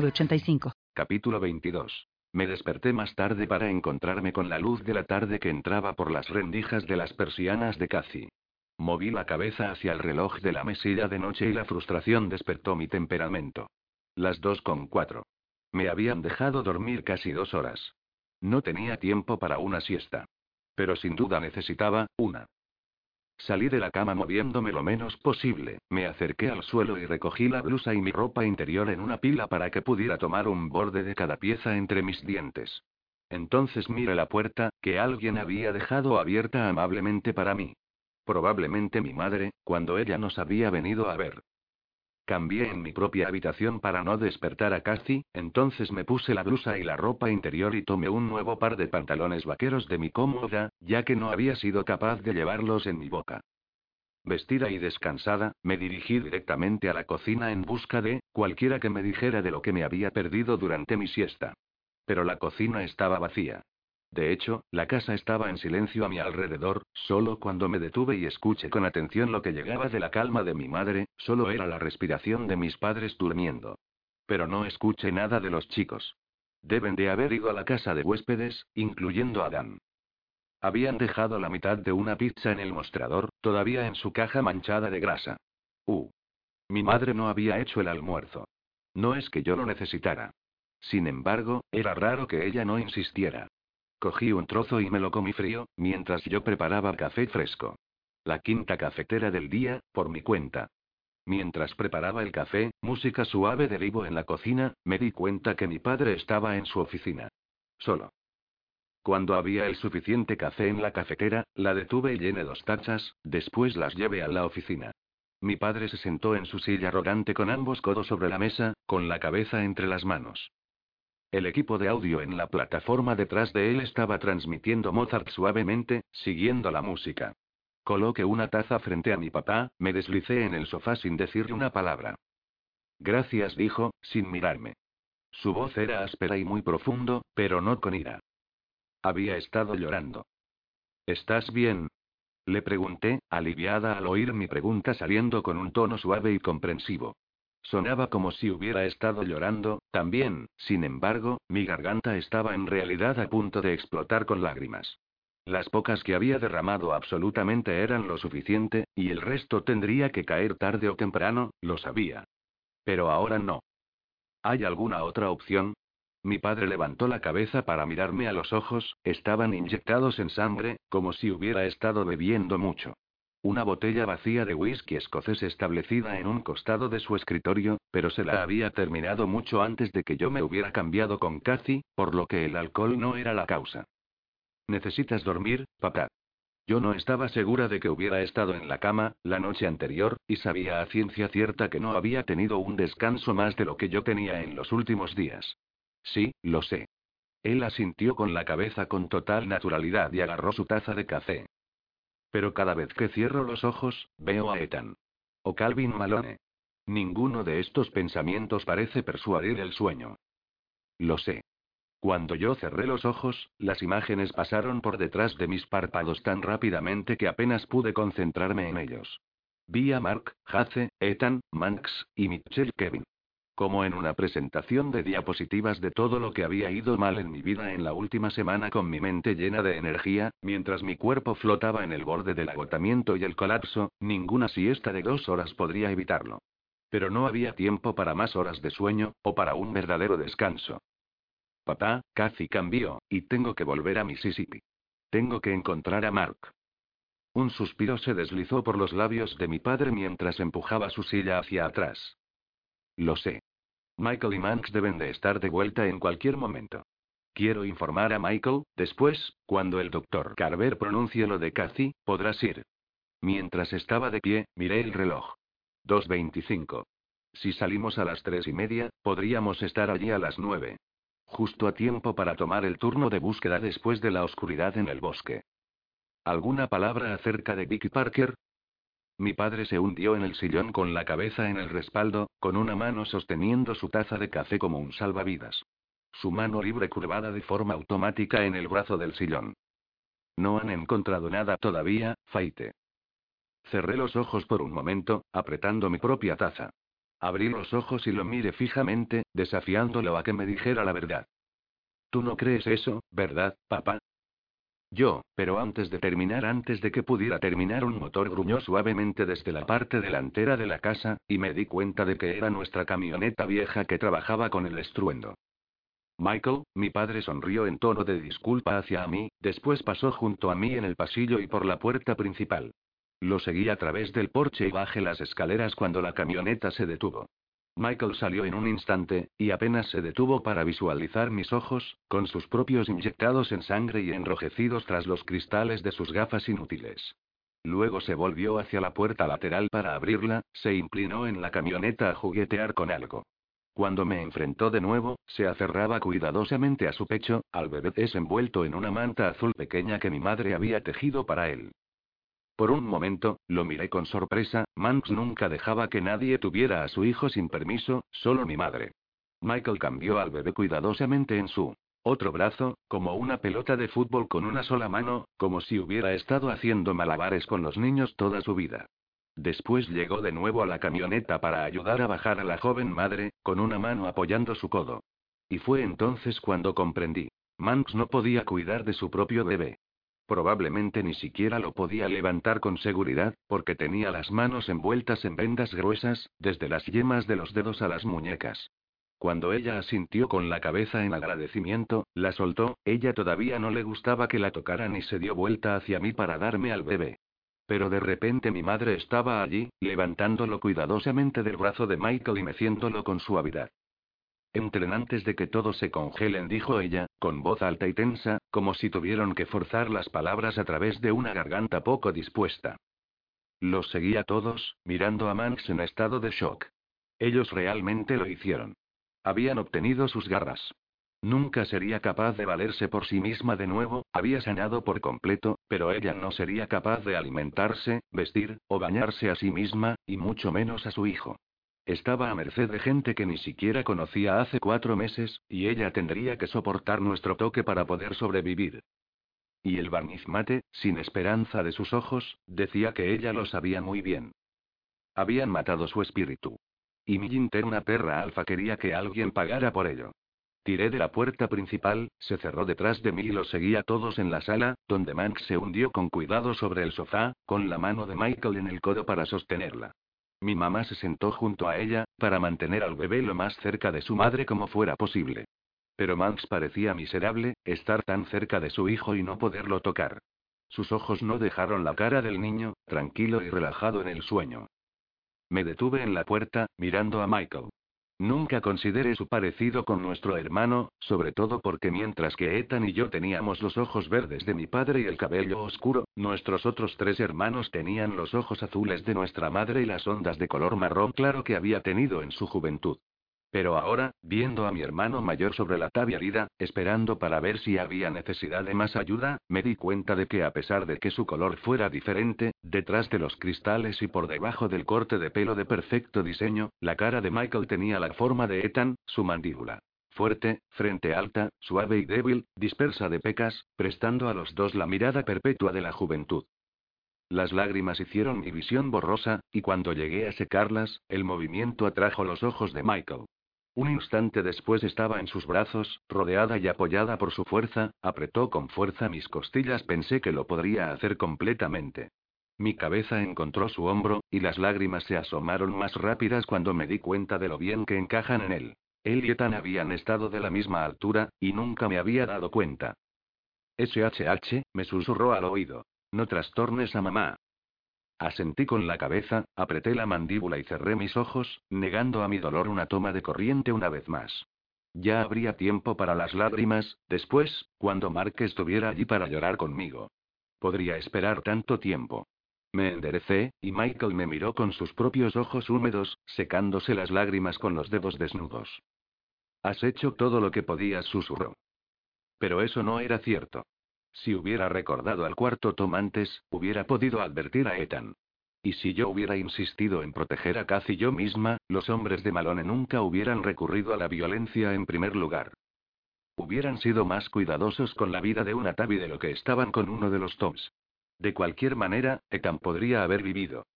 906985. Capítulo 22. Me desperté más tarde para encontrarme con la luz de la tarde que entraba por las rendijas de las persianas de Cathy. Moví la cabeza hacia el reloj de la mesilla de noche y la frustración despertó mi temperamento. Las dos con cuatro. Me habían dejado dormir casi dos horas. No tenía tiempo para una siesta. Pero sin duda necesitaba una. Salí de la cama moviéndome lo menos posible, me acerqué al suelo y recogí la blusa y mi ropa interior en una pila para que pudiera tomar un borde de cada pieza entre mis dientes. Entonces miré la puerta, que alguien había dejado abierta amablemente para mí. Probablemente mi madre, cuando ella nos había venido a ver. Cambié en mi propia habitación para no despertar a Cathy, entonces me puse la blusa y la ropa interior y tomé un nuevo par de pantalones vaqueros de mi cómoda, ya que no había sido capaz de llevarlos en mi boca. Vestida y descansada, me dirigí directamente a la cocina en busca de cualquiera que me dijera de lo que me había perdido durante mi siesta. Pero la cocina estaba vacía. De hecho, la casa estaba en silencio a mi alrededor, solo cuando me detuve y escuché con atención lo que llegaba de la calma de mi madre, solo era la respiración de mis padres durmiendo. Pero no escuché nada de los chicos. Deben de haber ido a la casa de huéspedes, incluyendo a Dan. Habían dejado la mitad de una pizza en el mostrador, todavía en su caja manchada de grasa. Uh. Mi madre no había hecho el almuerzo. No es que yo lo necesitara. Sin embargo, era raro que ella no insistiera. Cogí un trozo y me lo comí frío, mientras yo preparaba café fresco. La quinta cafetera del día, por mi cuenta. Mientras preparaba el café, música suave de vivo en la cocina, me di cuenta que mi padre estaba en su oficina. Solo. Cuando había el suficiente café en la cafetera, la detuve y llené dos tachas, después las llevé a la oficina. Mi padre se sentó en su silla arrogante con ambos codos sobre la mesa, con la cabeza entre las manos. El equipo de audio en la plataforma detrás de él estaba transmitiendo Mozart suavemente, siguiendo la música. Coloqué una taza frente a mi papá, me deslicé en el sofá sin decirle una palabra. Gracias, dijo, sin mirarme. Su voz era áspera y muy profundo, pero no con ira. Había estado llorando. ¿Estás bien? Le pregunté, aliviada al oír mi pregunta saliendo con un tono suave y comprensivo. Sonaba como si hubiera estado llorando, también, sin embargo, mi garganta estaba en realidad a punto de explotar con lágrimas. Las pocas que había derramado absolutamente eran lo suficiente, y el resto tendría que caer tarde o temprano, lo sabía. Pero ahora no. ¿Hay alguna otra opción? Mi padre levantó la cabeza para mirarme a los ojos, estaban inyectados en sangre, como si hubiera estado bebiendo mucho. Una botella vacía de whisky escocés establecida en un costado de su escritorio, pero se la había terminado mucho antes de que yo me hubiera cambiado con Cathy, por lo que el alcohol no era la causa. ¿Necesitas dormir, papá? Yo no estaba segura de que hubiera estado en la cama, la noche anterior, y sabía a ciencia cierta que no había tenido un descanso más de lo que yo tenía en los últimos días. Sí, lo sé. Él asintió con la cabeza con total naturalidad y agarró su taza de café. Pero cada vez que cierro los ojos, veo a Ethan. O Calvin Malone. Ninguno de estos pensamientos parece persuadir el sueño. Lo sé. Cuando yo cerré los ojos, las imágenes pasaron por detrás de mis párpados tan rápidamente que apenas pude concentrarme en ellos. Vi a Mark, Hace, Ethan, Max, y Michelle Kevin como en una presentación de diapositivas de todo lo que había ido mal en mi vida en la última semana con mi mente llena de energía, mientras mi cuerpo flotaba en el borde del agotamiento y el colapso, ninguna siesta de dos horas podría evitarlo. Pero no había tiempo para más horas de sueño, o para un verdadero descanso. Papá, Cathy cambió, y tengo que volver a Mississippi. Tengo que encontrar a Mark. Un suspiro se deslizó por los labios de mi padre mientras empujaba su silla hacia atrás. Lo sé. Michael y Max deben de estar de vuelta en cualquier momento. Quiero informar a Michael, después, cuando el doctor Carver pronuncie lo de Cathy, podrás ir. Mientras estaba de pie, miré el reloj. 2.25. Si salimos a las tres y media, podríamos estar allí a las nueve. Justo a tiempo para tomar el turno de búsqueda después de la oscuridad en el bosque. ¿Alguna palabra acerca de Vicky Parker? Mi padre se hundió en el sillón con la cabeza en el respaldo, con una mano sosteniendo su taza de café como un salvavidas. Su mano libre curvada de forma automática en el brazo del sillón. No han encontrado nada todavía, Faite. Cerré los ojos por un momento, apretando mi propia taza. Abrí los ojos y lo miré fijamente, desafiándolo a que me dijera la verdad. Tú no crees eso, ¿verdad, papá? Yo, pero antes de terminar, antes de que pudiera terminar, un motor gruñó suavemente desde la parte delantera de la casa, y me di cuenta de que era nuestra camioneta vieja que trabajaba con el estruendo. Michael, mi padre sonrió en tono de disculpa hacia mí, después pasó junto a mí en el pasillo y por la puerta principal. Lo seguí a través del porche y bajé las escaleras cuando la camioneta se detuvo. Michael salió en un instante, y apenas se detuvo para visualizar mis ojos, con sus propios inyectados en sangre y enrojecidos tras los cristales de sus gafas inútiles. Luego se volvió hacia la puerta lateral para abrirla, se inclinó en la camioneta a juguetear con algo. Cuando me enfrentó de nuevo, se aferraba cuidadosamente a su pecho, al bebé desenvuelto en una manta azul pequeña que mi madre había tejido para él. Por un momento, lo miré con sorpresa, Manx nunca dejaba que nadie tuviera a su hijo sin permiso, solo mi madre. Michael cambió al bebé cuidadosamente en su otro brazo, como una pelota de fútbol con una sola mano, como si hubiera estado haciendo malabares con los niños toda su vida. Después llegó de nuevo a la camioneta para ayudar a bajar a la joven madre, con una mano apoyando su codo. Y fue entonces cuando comprendí. Manx no podía cuidar de su propio bebé. Probablemente ni siquiera lo podía levantar con seguridad, porque tenía las manos envueltas en vendas gruesas, desde las yemas de los dedos a las muñecas. Cuando ella asintió con la cabeza en agradecimiento, la soltó, ella todavía no le gustaba que la tocaran y se dio vuelta hacia mí para darme al bebé. Pero de repente mi madre estaba allí, levantándolo cuidadosamente del brazo de Michael y meciéndolo con suavidad. Entren antes de que todos se congelen, dijo ella, con voz alta y tensa, como si tuvieran que forzar las palabras a través de una garganta poco dispuesta. Los seguía todos, mirando a Manx en estado de shock. Ellos realmente lo hicieron. Habían obtenido sus garras. Nunca sería capaz de valerse por sí misma de nuevo, había sanado por completo, pero ella no sería capaz de alimentarse, vestir, o bañarse a sí misma, y mucho menos a su hijo. Estaba a merced de gente que ni siquiera conocía hace cuatro meses, y ella tendría que soportar nuestro toque para poder sobrevivir. Y el barniz mate, sin esperanza de sus ojos, decía que ella lo sabía muy bien. Habían matado su espíritu. Y mi interna perra alfa quería que alguien pagara por ello. Tiré de la puerta principal, se cerró detrás de mí y lo seguía todos en la sala, donde Max se hundió con cuidado sobre el sofá, con la mano de Michael en el codo para sostenerla. Mi mamá se sentó junto a ella, para mantener al bebé lo más cerca de su madre como fuera posible. Pero Max parecía miserable, estar tan cerca de su hijo y no poderlo tocar. Sus ojos no dejaron la cara del niño, tranquilo y relajado en el sueño. Me detuve en la puerta, mirando a Michael. Nunca consideré su parecido con nuestro hermano, sobre todo porque mientras que Ethan y yo teníamos los ojos verdes de mi padre y el cabello oscuro, nuestros otros tres hermanos tenían los ojos azules de nuestra madre y las ondas de color marrón claro que había tenido en su juventud. Pero ahora, viendo a mi hermano mayor sobre la tabla herida, esperando para ver si había necesidad de más ayuda, me di cuenta de que a pesar de que su color fuera diferente, detrás de los cristales y por debajo del corte de pelo de perfecto diseño, la cara de Michael tenía la forma de Ethan, su mandíbula. Fuerte, frente alta, suave y débil, dispersa de pecas, prestando a los dos la mirada perpetua de la juventud. Las lágrimas hicieron mi visión borrosa, y cuando llegué a secarlas, el movimiento atrajo los ojos de Michael. Un instante después estaba en sus brazos, rodeada y apoyada por su fuerza, apretó con fuerza mis costillas, pensé que lo podría hacer completamente. Mi cabeza encontró su hombro, y las lágrimas se asomaron más rápidas cuando me di cuenta de lo bien que encajan en él. Él y Ethan habían estado de la misma altura, y nunca me había dado cuenta. SHH, me susurró al oído. No trastornes a mamá. Asentí con la cabeza, apreté la mandíbula y cerré mis ojos, negando a mi dolor una toma de corriente una vez más. Ya habría tiempo para las lágrimas, después, cuando Mark estuviera allí para llorar conmigo. Podría esperar tanto tiempo. Me enderecé, y Michael me miró con sus propios ojos húmedos, secándose las lágrimas con los dedos desnudos. Has hecho todo lo que podías, susurró. Pero eso no era cierto. Si hubiera recordado al cuarto Tom antes, hubiera podido advertir a Ethan. Y si yo hubiera insistido en proteger a Cathy yo misma, los hombres de Malone nunca hubieran recurrido a la violencia en primer lugar. Hubieran sido más cuidadosos con la vida de una Tabi de lo que estaban con uno de los Toms. De cualquier manera, Ethan podría haber vivido.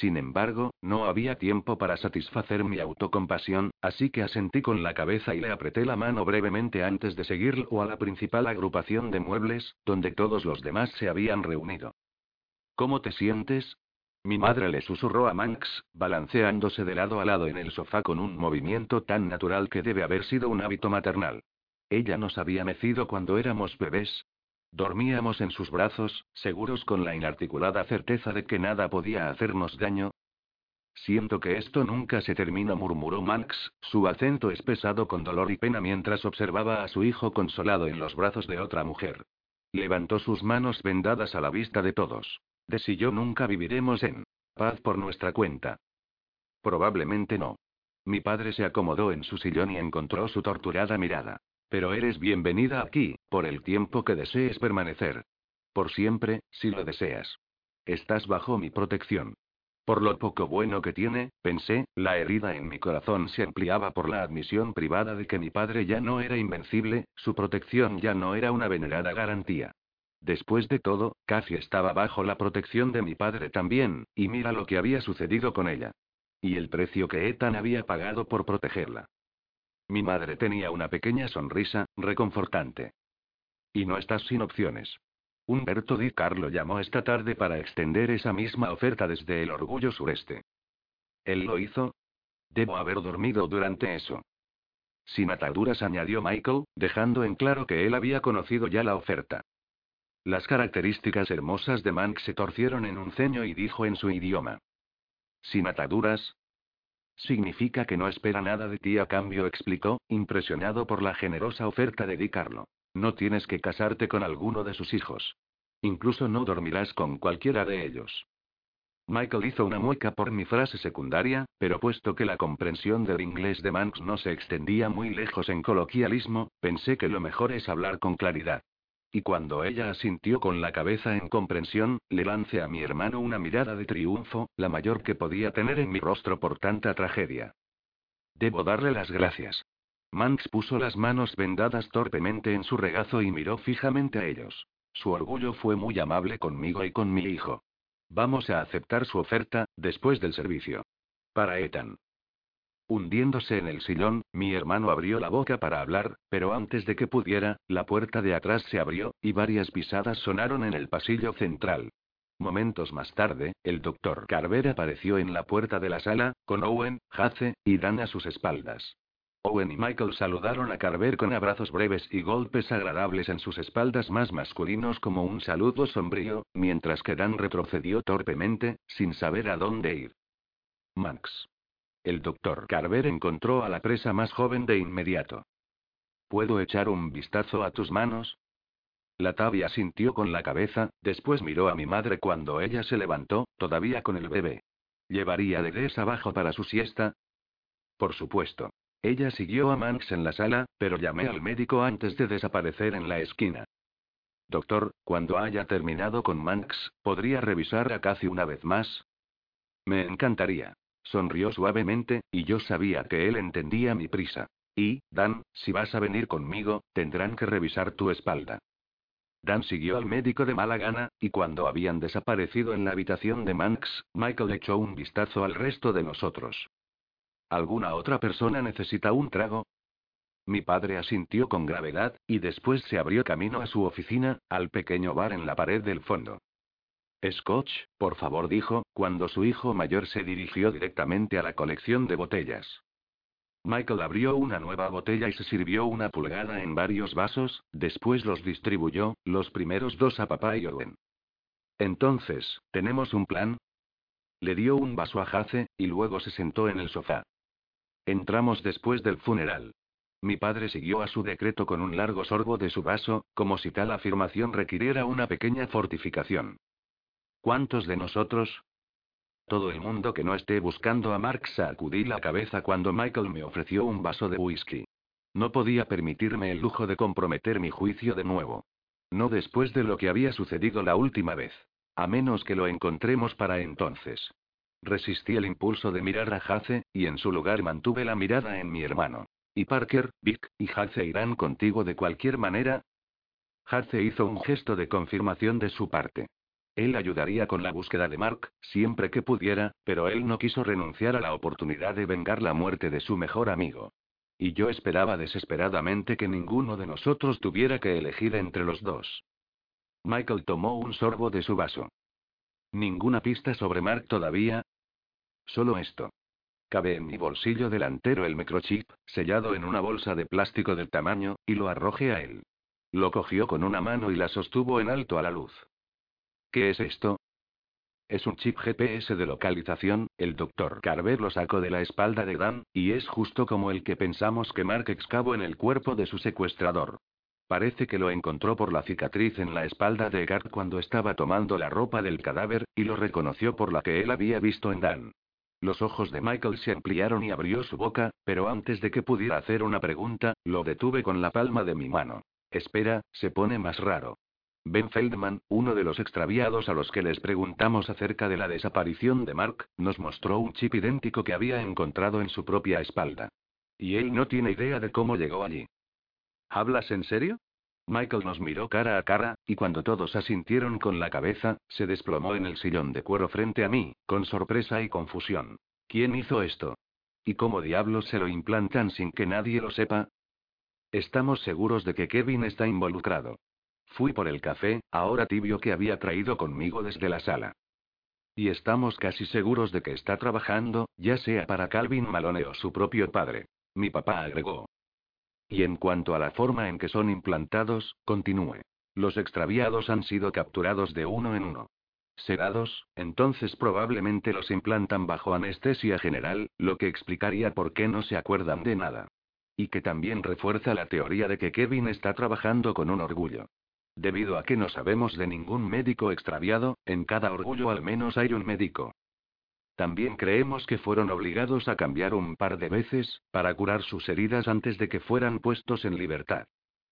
Sin embargo, no había tiempo para satisfacer mi autocompasión, así que asentí con la cabeza y le apreté la mano brevemente antes de seguirlo a la principal agrupación de muebles, donde todos los demás se habían reunido. ¿Cómo te sientes? Mi madre le susurró a Manx, balanceándose de lado a lado en el sofá con un movimiento tan natural que debe haber sido un hábito maternal. Ella nos había mecido cuando éramos bebés. Dormíamos en sus brazos, seguros con la inarticulada certeza de que nada podía hacernos daño. Siento que esto nunca se termina, murmuró Max, su acento es pesado con dolor y pena mientras observaba a su hijo consolado en los brazos de otra mujer. Levantó sus manos vendadas a la vista de todos. De si yo nunca viviremos en paz por nuestra cuenta. Probablemente no. Mi padre se acomodó en su sillón y encontró su torturada mirada. Pero eres bienvenida aquí, por el tiempo que desees permanecer. Por siempre, si lo deseas. Estás bajo mi protección. Por lo poco bueno que tiene, pensé, la herida en mi corazón se ampliaba por la admisión privada de que mi padre ya no era invencible, su protección ya no era una venerada garantía. Después de todo, Cathy estaba bajo la protección de mi padre también, y mira lo que había sucedido con ella. Y el precio que Ethan había pagado por protegerla. Mi madre tenía una pequeña sonrisa, reconfortante. Y no estás sin opciones. Humberto Di Carlo llamó esta tarde para extender esa misma oferta desde el Orgullo Sureste. ¿Él lo hizo? Debo haber dormido durante eso. Sin ataduras, añadió Michael, dejando en claro que él había conocido ya la oferta. Las características hermosas de Mank se torcieron en un ceño y dijo en su idioma. Sin ataduras, Significa que no espera nada de ti a cambio, explicó, impresionado por la generosa oferta de Di Carlo. No tienes que casarte con alguno de sus hijos. Incluso no dormirás con cualquiera de ellos. Michael hizo una mueca por mi frase secundaria, pero puesto que la comprensión del inglés de Manx no se extendía muy lejos en coloquialismo, pensé que lo mejor es hablar con claridad. Y cuando ella asintió con la cabeza en comprensión, le lancé a mi hermano una mirada de triunfo, la mayor que podía tener en mi rostro por tanta tragedia. Debo darle las gracias. Manx puso las manos vendadas torpemente en su regazo y miró fijamente a ellos. Su orgullo fue muy amable conmigo y con mi hijo. Vamos a aceptar su oferta, después del servicio. Para Ethan. Hundiéndose en el sillón, mi hermano abrió la boca para hablar, pero antes de que pudiera, la puerta de atrás se abrió, y varias pisadas sonaron en el pasillo central. Momentos más tarde, el doctor Carver apareció en la puerta de la sala, con Owen, Hace, y Dan a sus espaldas. Owen y Michael saludaron a Carver con abrazos breves y golpes agradables en sus espaldas más masculinos como un saludo sombrío, mientras que Dan retrocedió torpemente, sin saber a dónde ir. Max. El doctor Carver encontró a la presa más joven de inmediato. ¿Puedo echar un vistazo a tus manos? La tabia sintió con la cabeza, después miró a mi madre cuando ella se levantó, todavía con el bebé. ¿Llevaría Dedés abajo para su siesta? Por supuesto. Ella siguió a Manx en la sala, pero llamé al médico antes de desaparecer en la esquina. Doctor, cuando haya terminado con Manx, ¿podría revisar a Cathy una vez más? Me encantaría. Sonrió suavemente, y yo sabía que él entendía mi prisa. Y, Dan, si vas a venir conmigo, tendrán que revisar tu espalda. Dan siguió al médico de mala gana, y cuando habían desaparecido en la habitación de Manx, Michael echó un vistazo al resto de nosotros. ¿Alguna otra persona necesita un trago? Mi padre asintió con gravedad, y después se abrió camino a su oficina, al pequeño bar en la pared del fondo. Scotch, por favor, dijo, cuando su hijo mayor se dirigió directamente a la colección de botellas. Michael abrió una nueva botella y se sirvió una pulgada en varios vasos, después los distribuyó, los primeros dos a papá y Owen. Entonces, ¿tenemos un plan? Le dio un vaso a Jace, y luego se sentó en el sofá. Entramos después del funeral. Mi padre siguió a su decreto con un largo sorbo de su vaso, como si tal afirmación requiriera una pequeña fortificación. ¿Cuántos de nosotros? Todo el mundo que no esté buscando a Mark sacudí la cabeza cuando Michael me ofreció un vaso de whisky. No podía permitirme el lujo de comprometer mi juicio de nuevo. No después de lo que había sucedido la última vez. A menos que lo encontremos para entonces. Resistí el impulso de mirar a Hace, y en su lugar mantuve la mirada en mi hermano. ¿Y Parker, Vic y Hace irán contigo de cualquier manera? Hace hizo un gesto de confirmación de su parte. Él ayudaría con la búsqueda de Mark, siempre que pudiera, pero él no quiso renunciar a la oportunidad de vengar la muerte de su mejor amigo. Y yo esperaba desesperadamente que ninguno de nosotros tuviera que elegir entre los dos. Michael tomó un sorbo de su vaso. ¿Ninguna pista sobre Mark todavía? Solo esto. Cabe en mi bolsillo delantero el microchip, sellado en una bolsa de plástico del tamaño, y lo arrojé a él. Lo cogió con una mano y la sostuvo en alto a la luz. ¿Qué es esto? Es un chip GPS de localización, el doctor Carver lo sacó de la espalda de Dan, y es justo como el que pensamos que Mark excavó en el cuerpo de su secuestrador. Parece que lo encontró por la cicatriz en la espalda de Gart cuando estaba tomando la ropa del cadáver, y lo reconoció por la que él había visto en Dan. Los ojos de Michael se ampliaron y abrió su boca, pero antes de que pudiera hacer una pregunta, lo detuve con la palma de mi mano. Espera, se pone más raro. Ben Feldman, uno de los extraviados a los que les preguntamos acerca de la desaparición de Mark, nos mostró un chip idéntico que había encontrado en su propia espalda. Y él no tiene idea de cómo llegó allí. ¿Hablas en serio? Michael nos miró cara a cara, y cuando todos asintieron con la cabeza, se desplomó en el sillón de cuero frente a mí, con sorpresa y confusión. ¿Quién hizo esto? ¿Y cómo diablos se lo implantan sin que nadie lo sepa? Estamos seguros de que Kevin está involucrado. Fui por el café, ahora tibio que había traído conmigo desde la sala. Y estamos casi seguros de que está trabajando, ya sea para Calvin Malone o su propio padre. Mi papá agregó. Y en cuanto a la forma en que son implantados, continúe. Los extraviados han sido capturados de uno en uno. Sedados, entonces probablemente los implantan bajo anestesia general, lo que explicaría por qué no se acuerdan de nada. Y que también refuerza la teoría de que Kevin está trabajando con un orgullo. Debido a que no sabemos de ningún médico extraviado, en cada orgullo al menos hay un médico. También creemos que fueron obligados a cambiar un par de veces, para curar sus heridas antes de que fueran puestos en libertad.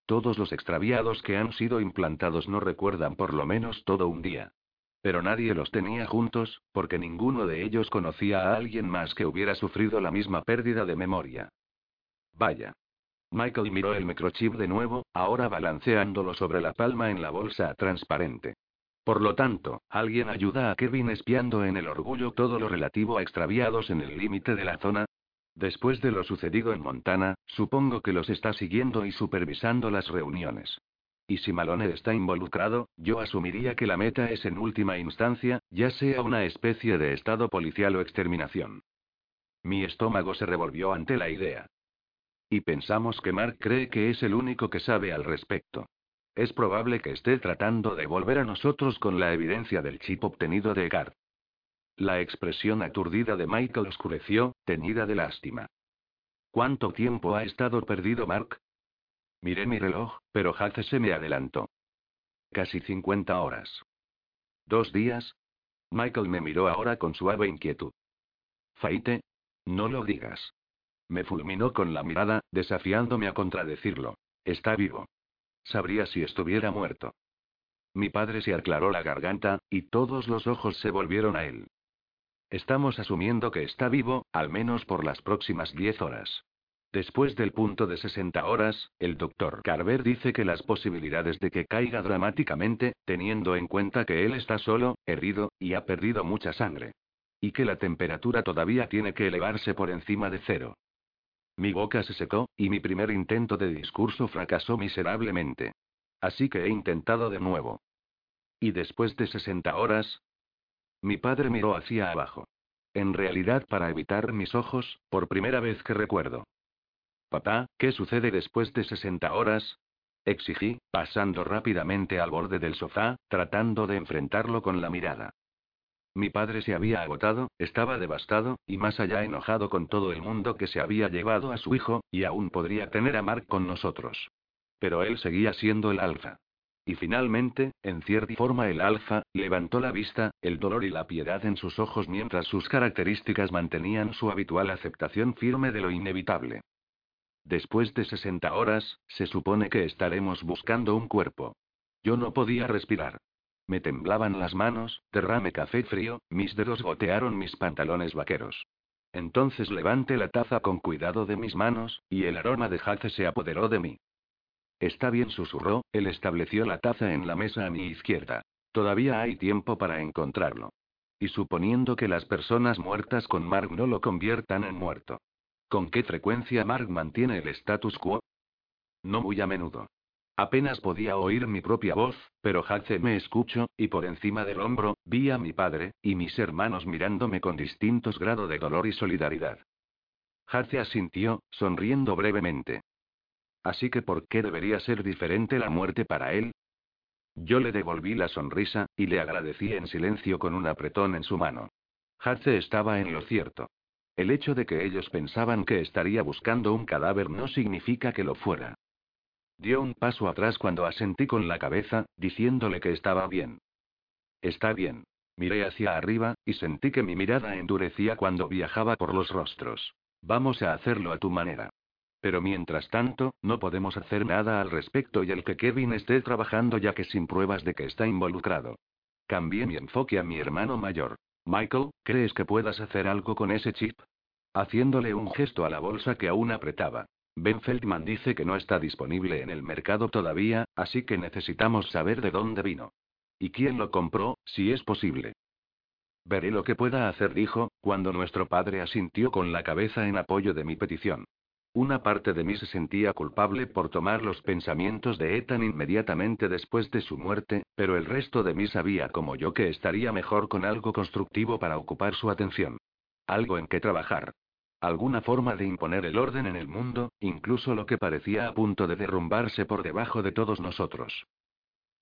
Todos los extraviados que han sido implantados no recuerdan por lo menos todo un día. Pero nadie los tenía juntos, porque ninguno de ellos conocía a alguien más que hubiera sufrido la misma pérdida de memoria. Vaya. Michael miró el microchip de nuevo, ahora balanceándolo sobre la palma en la bolsa transparente. Por lo tanto, alguien ayuda a Kevin espiando en el orgullo todo lo relativo a extraviados en el límite de la zona. Después de lo sucedido en Montana, supongo que los está siguiendo y supervisando las reuniones. Y si Malone está involucrado, yo asumiría que la meta es en última instancia, ya sea una especie de estado policial o exterminación. Mi estómago se revolvió ante la idea. Y pensamos que Mark cree que es el único que sabe al respecto. Es probable que esté tratando de volver a nosotros con la evidencia del chip obtenido de Gard. La expresión aturdida de Michael oscureció, teñida de lástima. ¿Cuánto tiempo ha estado perdido Mark? Miré mi reloj, pero Hace se me adelantó. Casi 50 horas. ¿Dos días? Michael me miró ahora con suave inquietud. Faite. No lo digas. Me fulminó con la mirada, desafiándome a contradecirlo. Está vivo. Sabría si estuviera muerto. Mi padre se aclaró la garganta, y todos los ojos se volvieron a él. Estamos asumiendo que está vivo, al menos por las próximas diez horas. Después del punto de 60 horas, el doctor Carver dice que las posibilidades de que caiga dramáticamente, teniendo en cuenta que él está solo, herido, y ha perdido mucha sangre. Y que la temperatura todavía tiene que elevarse por encima de cero. Mi boca se secó, y mi primer intento de discurso fracasó miserablemente. Así que he intentado de nuevo. ¿Y después de 60 horas? Mi padre miró hacia abajo. En realidad para evitar mis ojos, por primera vez que recuerdo. Papá, ¿qué sucede después de 60 horas? Exigí, pasando rápidamente al borde del sofá, tratando de enfrentarlo con la mirada. Mi padre se había agotado, estaba devastado, y más allá enojado con todo el mundo que se había llevado a su hijo, y aún podría tener a Mark con nosotros. Pero él seguía siendo el alfa. Y finalmente, en cierta forma el alfa, levantó la vista, el dolor y la piedad en sus ojos mientras sus características mantenían su habitual aceptación firme de lo inevitable. Después de 60 horas, se supone que estaremos buscando un cuerpo. Yo no podía respirar. Me temblaban las manos, derrame café frío, mis dedos gotearon mis pantalones vaqueros. Entonces levanté la taza con cuidado de mis manos, y el aroma de jace se apoderó de mí. Está bien, susurró, él estableció la taza en la mesa a mi izquierda. Todavía hay tiempo para encontrarlo. Y suponiendo que las personas muertas con Mark no lo conviertan en muerto. ¿Con qué frecuencia Mark mantiene el status quo? No muy a menudo. Apenas podía oír mi propia voz, pero Hace me escuchó, y por encima del hombro, vi a mi padre, y mis hermanos mirándome con distintos grados de dolor y solidaridad. Hace asintió, sonriendo brevemente. Así que ¿por qué debería ser diferente la muerte para él? Yo le devolví la sonrisa, y le agradecí en silencio con un apretón en su mano. Hace estaba en lo cierto. El hecho de que ellos pensaban que estaría buscando un cadáver no significa que lo fuera. Dio un paso atrás cuando asentí con la cabeza, diciéndole que estaba bien. Está bien. Miré hacia arriba, y sentí que mi mirada endurecía cuando viajaba por los rostros. Vamos a hacerlo a tu manera. Pero mientras tanto, no podemos hacer nada al respecto y el que Kevin esté trabajando ya que sin pruebas de que está involucrado. Cambié mi enfoque a mi hermano mayor. Michael, ¿crees que puedas hacer algo con ese chip? Haciéndole un gesto a la bolsa que aún apretaba. Ben Feldman dice que no está disponible en el mercado todavía, así que necesitamos saber de dónde vino. ¿Y quién lo compró, si es posible? Veré lo que pueda hacer, dijo, cuando nuestro padre asintió con la cabeza en apoyo de mi petición. Una parte de mí se sentía culpable por tomar los pensamientos de Ethan inmediatamente después de su muerte, pero el resto de mí sabía como yo que estaría mejor con algo constructivo para ocupar su atención. Algo en que trabajar. Alguna forma de imponer el orden en el mundo, incluso lo que parecía a punto de derrumbarse por debajo de todos nosotros.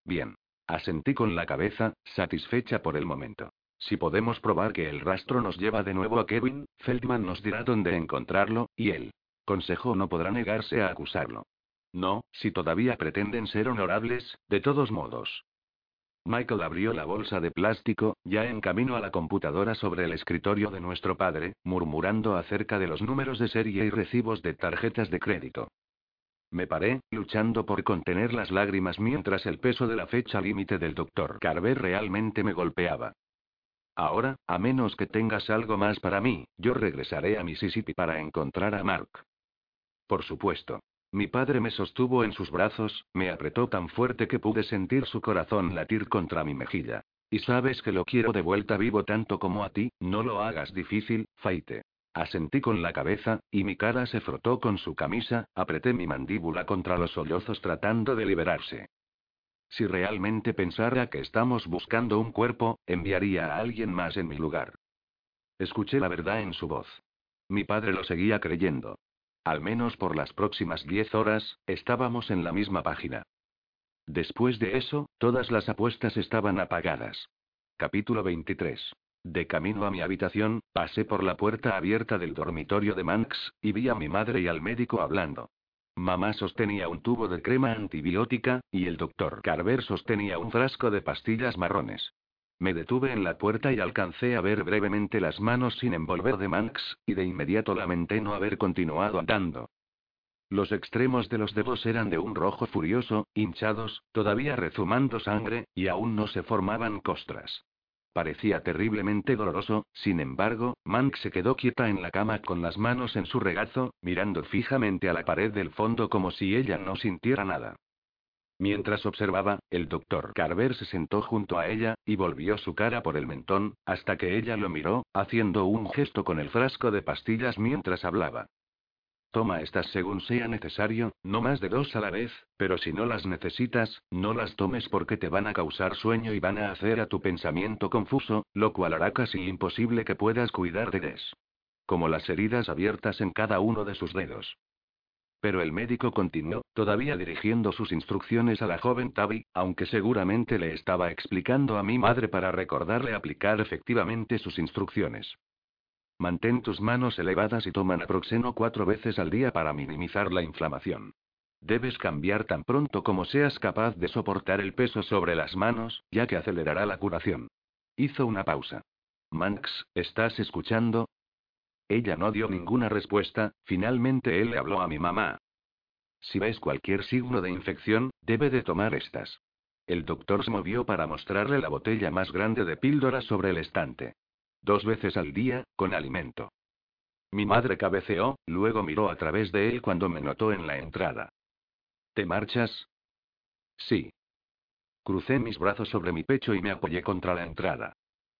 Bien. Asentí con la cabeza, satisfecha por el momento. Si podemos probar que el rastro nos lleva de nuevo a Kevin, Feldman nos dirá dónde encontrarlo, y él. Consejo no podrá negarse a acusarlo. No, si todavía pretenden ser honorables, de todos modos. Michael abrió la bolsa de plástico, ya en camino a la computadora sobre el escritorio de nuestro padre, murmurando acerca de los números de serie y recibos de tarjetas de crédito. Me paré, luchando por contener las lágrimas mientras el peso de la fecha límite del doctor Carver realmente me golpeaba. Ahora, a menos que tengas algo más para mí, yo regresaré a Mississippi para encontrar a Mark. Por supuesto. Mi padre me sostuvo en sus brazos, me apretó tan fuerte que pude sentir su corazón latir contra mi mejilla. Y sabes que lo quiero de vuelta vivo tanto como a ti, no lo hagas difícil, Faite. Asentí con la cabeza, y mi cara se frotó con su camisa, apreté mi mandíbula contra los sollozos tratando de liberarse. Si realmente pensara que estamos buscando un cuerpo, enviaría a alguien más en mi lugar. Escuché la verdad en su voz. Mi padre lo seguía creyendo. Al menos por las próximas diez horas, estábamos en la misma página. Después de eso, todas las apuestas estaban apagadas. Capítulo 23. De camino a mi habitación, pasé por la puerta abierta del dormitorio de Manx, y vi a mi madre y al médico hablando. Mamá sostenía un tubo de crema antibiótica, y el doctor Carver sostenía un frasco de pastillas marrones. Me detuve en la puerta y alcancé a ver brevemente las manos sin envolver de Manx, y de inmediato lamenté no haber continuado andando. Los extremos de los dedos eran de un rojo furioso, hinchados, todavía rezumando sangre, y aún no se formaban costras. Parecía terriblemente doloroso, sin embargo, Manx se quedó quieta en la cama con las manos en su regazo, mirando fijamente a la pared del fondo como si ella no sintiera nada. Mientras observaba, el doctor Carver se sentó junto a ella, y volvió su cara por el mentón, hasta que ella lo miró, haciendo un gesto con el frasco de pastillas mientras hablaba. Toma estas según sea necesario, no más de dos a la vez, pero si no las necesitas, no las tomes porque te van a causar sueño y van a hacer a tu pensamiento confuso, lo cual hará casi imposible que puedas cuidar de Des. Como las heridas abiertas en cada uno de sus dedos. Pero el médico continuó, todavía dirigiendo sus instrucciones a la joven Tavi, aunque seguramente le estaba explicando a mi madre para recordarle aplicar efectivamente sus instrucciones. Mantén tus manos elevadas y toma naproxeno cuatro veces al día para minimizar la inflamación. Debes cambiar tan pronto como seas capaz de soportar el peso sobre las manos, ya que acelerará la curación. Hizo una pausa. Manx, ¿estás escuchando? Ella no dio ninguna respuesta, finalmente él le habló a mi mamá. Si ves cualquier signo de infección, debe de tomar estas. El doctor se movió para mostrarle la botella más grande de píldora sobre el estante. Dos veces al día, con alimento. Mi madre cabeceó, luego miró a través de él cuando me notó en la entrada. ¿Te marchas? Sí. Crucé mis brazos sobre mi pecho y me apoyé contra la entrada.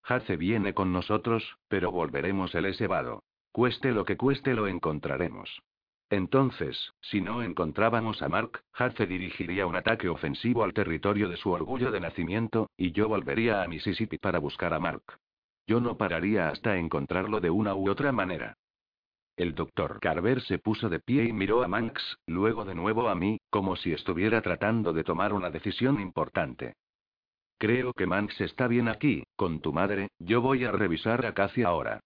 Hace viene con nosotros, pero volveremos el esevado. Cueste lo que cueste lo encontraremos. Entonces, si no encontrábamos a Mark, Hace dirigiría un ataque ofensivo al territorio de su orgullo de nacimiento, y yo volvería a Mississippi para buscar a Mark. Yo no pararía hasta encontrarlo de una u otra manera. El doctor Carver se puso de pie y miró a Manx, luego de nuevo a mí, como si estuviera tratando de tomar una decisión importante. Creo que Manx está bien aquí, con tu madre, yo voy a revisar a Cassie ahora.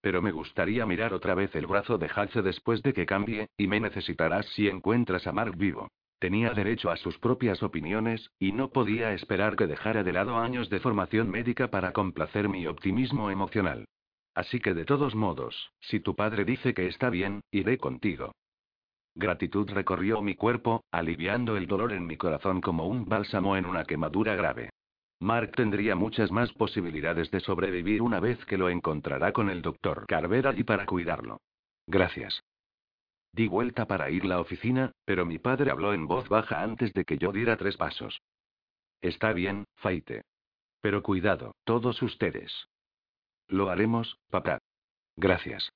Pero me gustaría mirar otra vez el brazo de Hace después de que cambie, y me necesitarás si encuentras a Mark vivo. Tenía derecho a sus propias opiniones, y no podía esperar que dejara de lado años de formación médica para complacer mi optimismo emocional. Así que de todos modos, si tu padre dice que está bien, iré contigo. Gratitud recorrió mi cuerpo, aliviando el dolor en mi corazón como un bálsamo en una quemadura grave. Mark tendría muchas más posibilidades de sobrevivir una vez que lo encontrará con el doctor Carver allí para cuidarlo. Gracias. Di vuelta para ir a la oficina, pero mi padre habló en voz baja antes de que yo diera tres pasos. Está bien, Faite. Pero cuidado, todos ustedes. Lo haremos, papá. Gracias.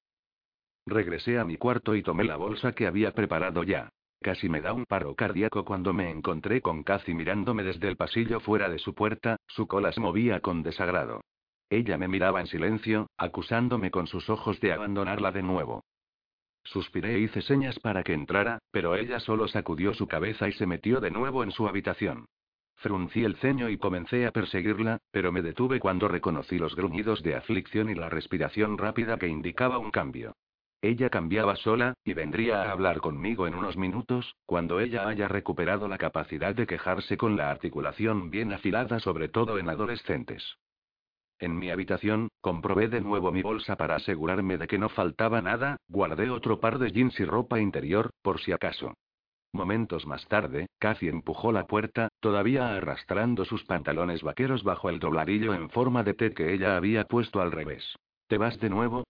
Regresé a mi cuarto y tomé la bolsa que había preparado ya. Casi me da un paro cardíaco cuando me encontré con Cathy mirándome desde el pasillo fuera de su puerta, su cola se movía con desagrado. Ella me miraba en silencio, acusándome con sus ojos de abandonarla de nuevo. Suspiré e hice señas para que entrara, pero ella solo sacudió su cabeza y se metió de nuevo en su habitación. Fruncí el ceño y comencé a perseguirla, pero me detuve cuando reconocí los gruñidos de aflicción y la respiración rápida que indicaba un cambio. Ella cambiaba sola, y vendría a hablar conmigo en unos minutos, cuando ella haya recuperado la capacidad de quejarse con la articulación bien afilada, sobre todo en adolescentes. En mi habitación, comprobé de nuevo mi bolsa para asegurarme de que no faltaba nada, guardé otro par de jeans y ropa interior, por si acaso. Momentos más tarde, Cathy empujó la puerta, todavía arrastrando sus pantalones vaqueros bajo el dobladillo en forma de T que ella había puesto al revés. ¿Te vas de nuevo?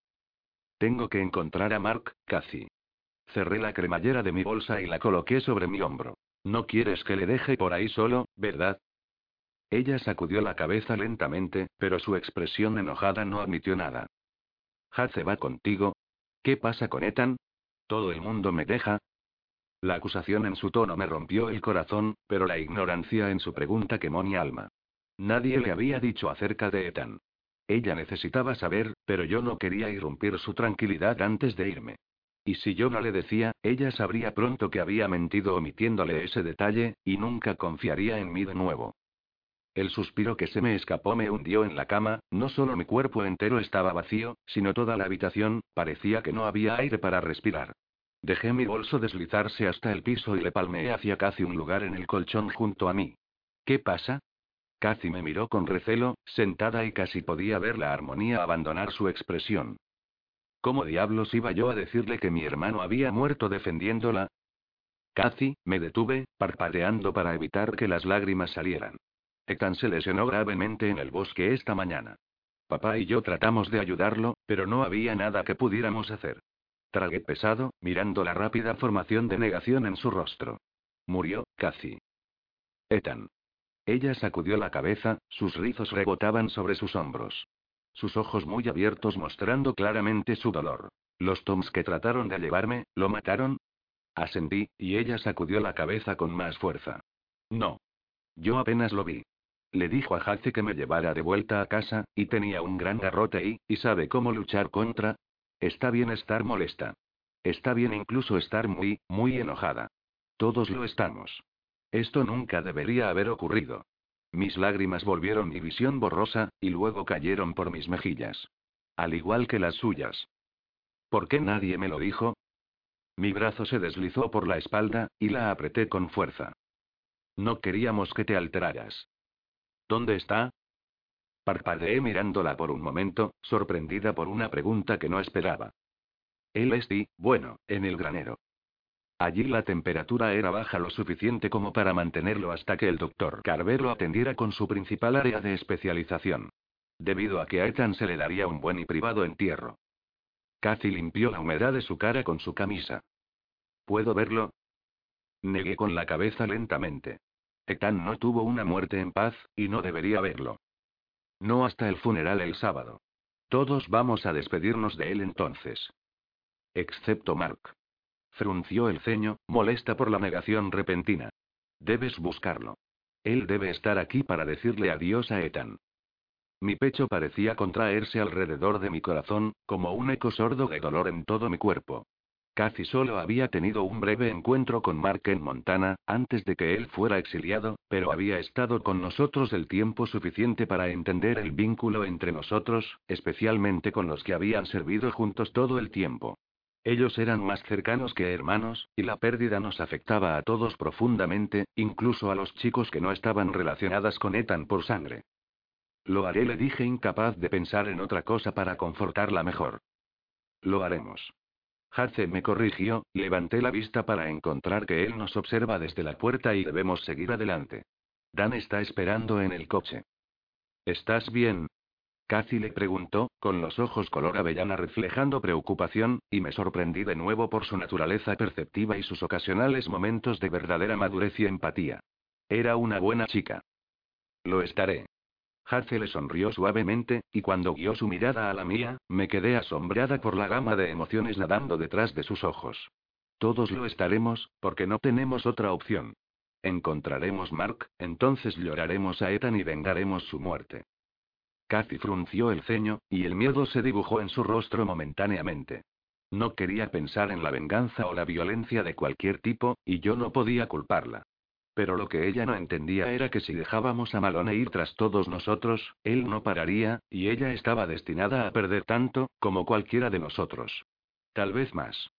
Tengo que encontrar a Mark, Cathy. Cerré la cremallera de mi bolsa y la coloqué sobre mi hombro. No quieres que le deje por ahí solo, ¿verdad? Ella sacudió la cabeza lentamente, pero su expresión enojada no admitió nada. Hace va contigo. ¿Qué pasa con Ethan? ¿Todo el mundo me deja? La acusación en su tono me rompió el corazón, pero la ignorancia en su pregunta quemó mi alma. Nadie le había dicho acerca de Ethan. Ella necesitaba saber, pero yo no quería irrumpir su tranquilidad antes de irme. Y si yo no le decía, ella sabría pronto que había mentido omitiéndole ese detalle, y nunca confiaría en mí de nuevo. El suspiro que se me escapó me hundió en la cama, no solo mi cuerpo entero estaba vacío, sino toda la habitación, parecía que no había aire para respirar. Dejé mi bolso deslizarse hasta el piso y le palmeé hacia casi un lugar en el colchón junto a mí. ¿Qué pasa? Cathy me miró con recelo, sentada y casi podía ver la armonía abandonar su expresión. ¿Cómo diablos iba yo a decirle que mi hermano había muerto defendiéndola? Cathy, me detuve, parpadeando para evitar que las lágrimas salieran. Ethan se lesionó gravemente en el bosque esta mañana. Papá y yo tratamos de ayudarlo, pero no había nada que pudiéramos hacer. Tragué pesado, mirando la rápida formación de negación en su rostro. Murió, Cathy. Ethan. Ella sacudió la cabeza, sus rizos rebotaban sobre sus hombros. Sus ojos muy abiertos mostrando claramente su dolor. ¿Los Toms que trataron de llevarme, lo mataron? Asentí, y ella sacudió la cabeza con más fuerza. No. Yo apenas lo vi. Le dijo a Hace que me llevara de vuelta a casa, y tenía un gran garrote y, y sabe cómo luchar contra. Está bien estar molesta. Está bien incluso estar muy, muy enojada. Todos lo estamos. Esto nunca debería haber ocurrido. Mis lágrimas volvieron mi visión borrosa, y luego cayeron por mis mejillas. Al igual que las suyas. ¿Por qué nadie me lo dijo? Mi brazo se deslizó por la espalda, y la apreté con fuerza. No queríamos que te alteraras. ¿Dónde está? Parpadeé mirándola por un momento, sorprendida por una pregunta que no esperaba. Él es bueno, en el granero. Allí la temperatura era baja lo suficiente como para mantenerlo hasta que el doctor Carver lo atendiera con su principal área de especialización. Debido a que a Ethan se le daría un buen y privado entierro. Cathy limpió la humedad de su cara con su camisa. ¿Puedo verlo? Negué con la cabeza lentamente. Ethan no tuvo una muerte en paz, y no debería verlo. No hasta el funeral el sábado. Todos vamos a despedirnos de él entonces. Excepto Mark. Frunció el ceño, molesta por la negación repentina. Debes buscarlo. Él debe estar aquí para decirle adiós a Ethan. Mi pecho parecía contraerse alrededor de mi corazón, como un eco sordo de dolor en todo mi cuerpo. Casi solo había tenido un breve encuentro con Mark en Montana, antes de que él fuera exiliado, pero había estado con nosotros el tiempo suficiente para entender el vínculo entre nosotros, especialmente con los que habían servido juntos todo el tiempo. Ellos eran más cercanos que hermanos, y la pérdida nos afectaba a todos profundamente, incluso a los chicos que no estaban relacionadas con Ethan por sangre. Lo haré, le dije incapaz de pensar en otra cosa para confortarla mejor. Lo haremos. Hace me corrigió, levanté la vista para encontrar que él nos observa desde la puerta y debemos seguir adelante. Dan está esperando en el coche. ¿Estás bien? Cathy le preguntó, con los ojos color avellana reflejando preocupación, y me sorprendí de nuevo por su naturaleza perceptiva y sus ocasionales momentos de verdadera madurez y empatía. Era una buena chica. Lo estaré. Hace le sonrió suavemente, y cuando guió su mirada a la mía, me quedé asombrada por la gama de emociones nadando detrás de sus ojos. Todos lo estaremos, porque no tenemos otra opción. Encontraremos Mark, entonces lloraremos a Ethan y vengaremos su muerte. Cathy frunció el ceño, y el miedo se dibujó en su rostro momentáneamente. No quería pensar en la venganza o la violencia de cualquier tipo, y yo no podía culparla. Pero lo que ella no entendía era que si dejábamos a Malone ir tras todos nosotros, él no pararía, y ella estaba destinada a perder tanto, como cualquiera de nosotros. Tal vez más.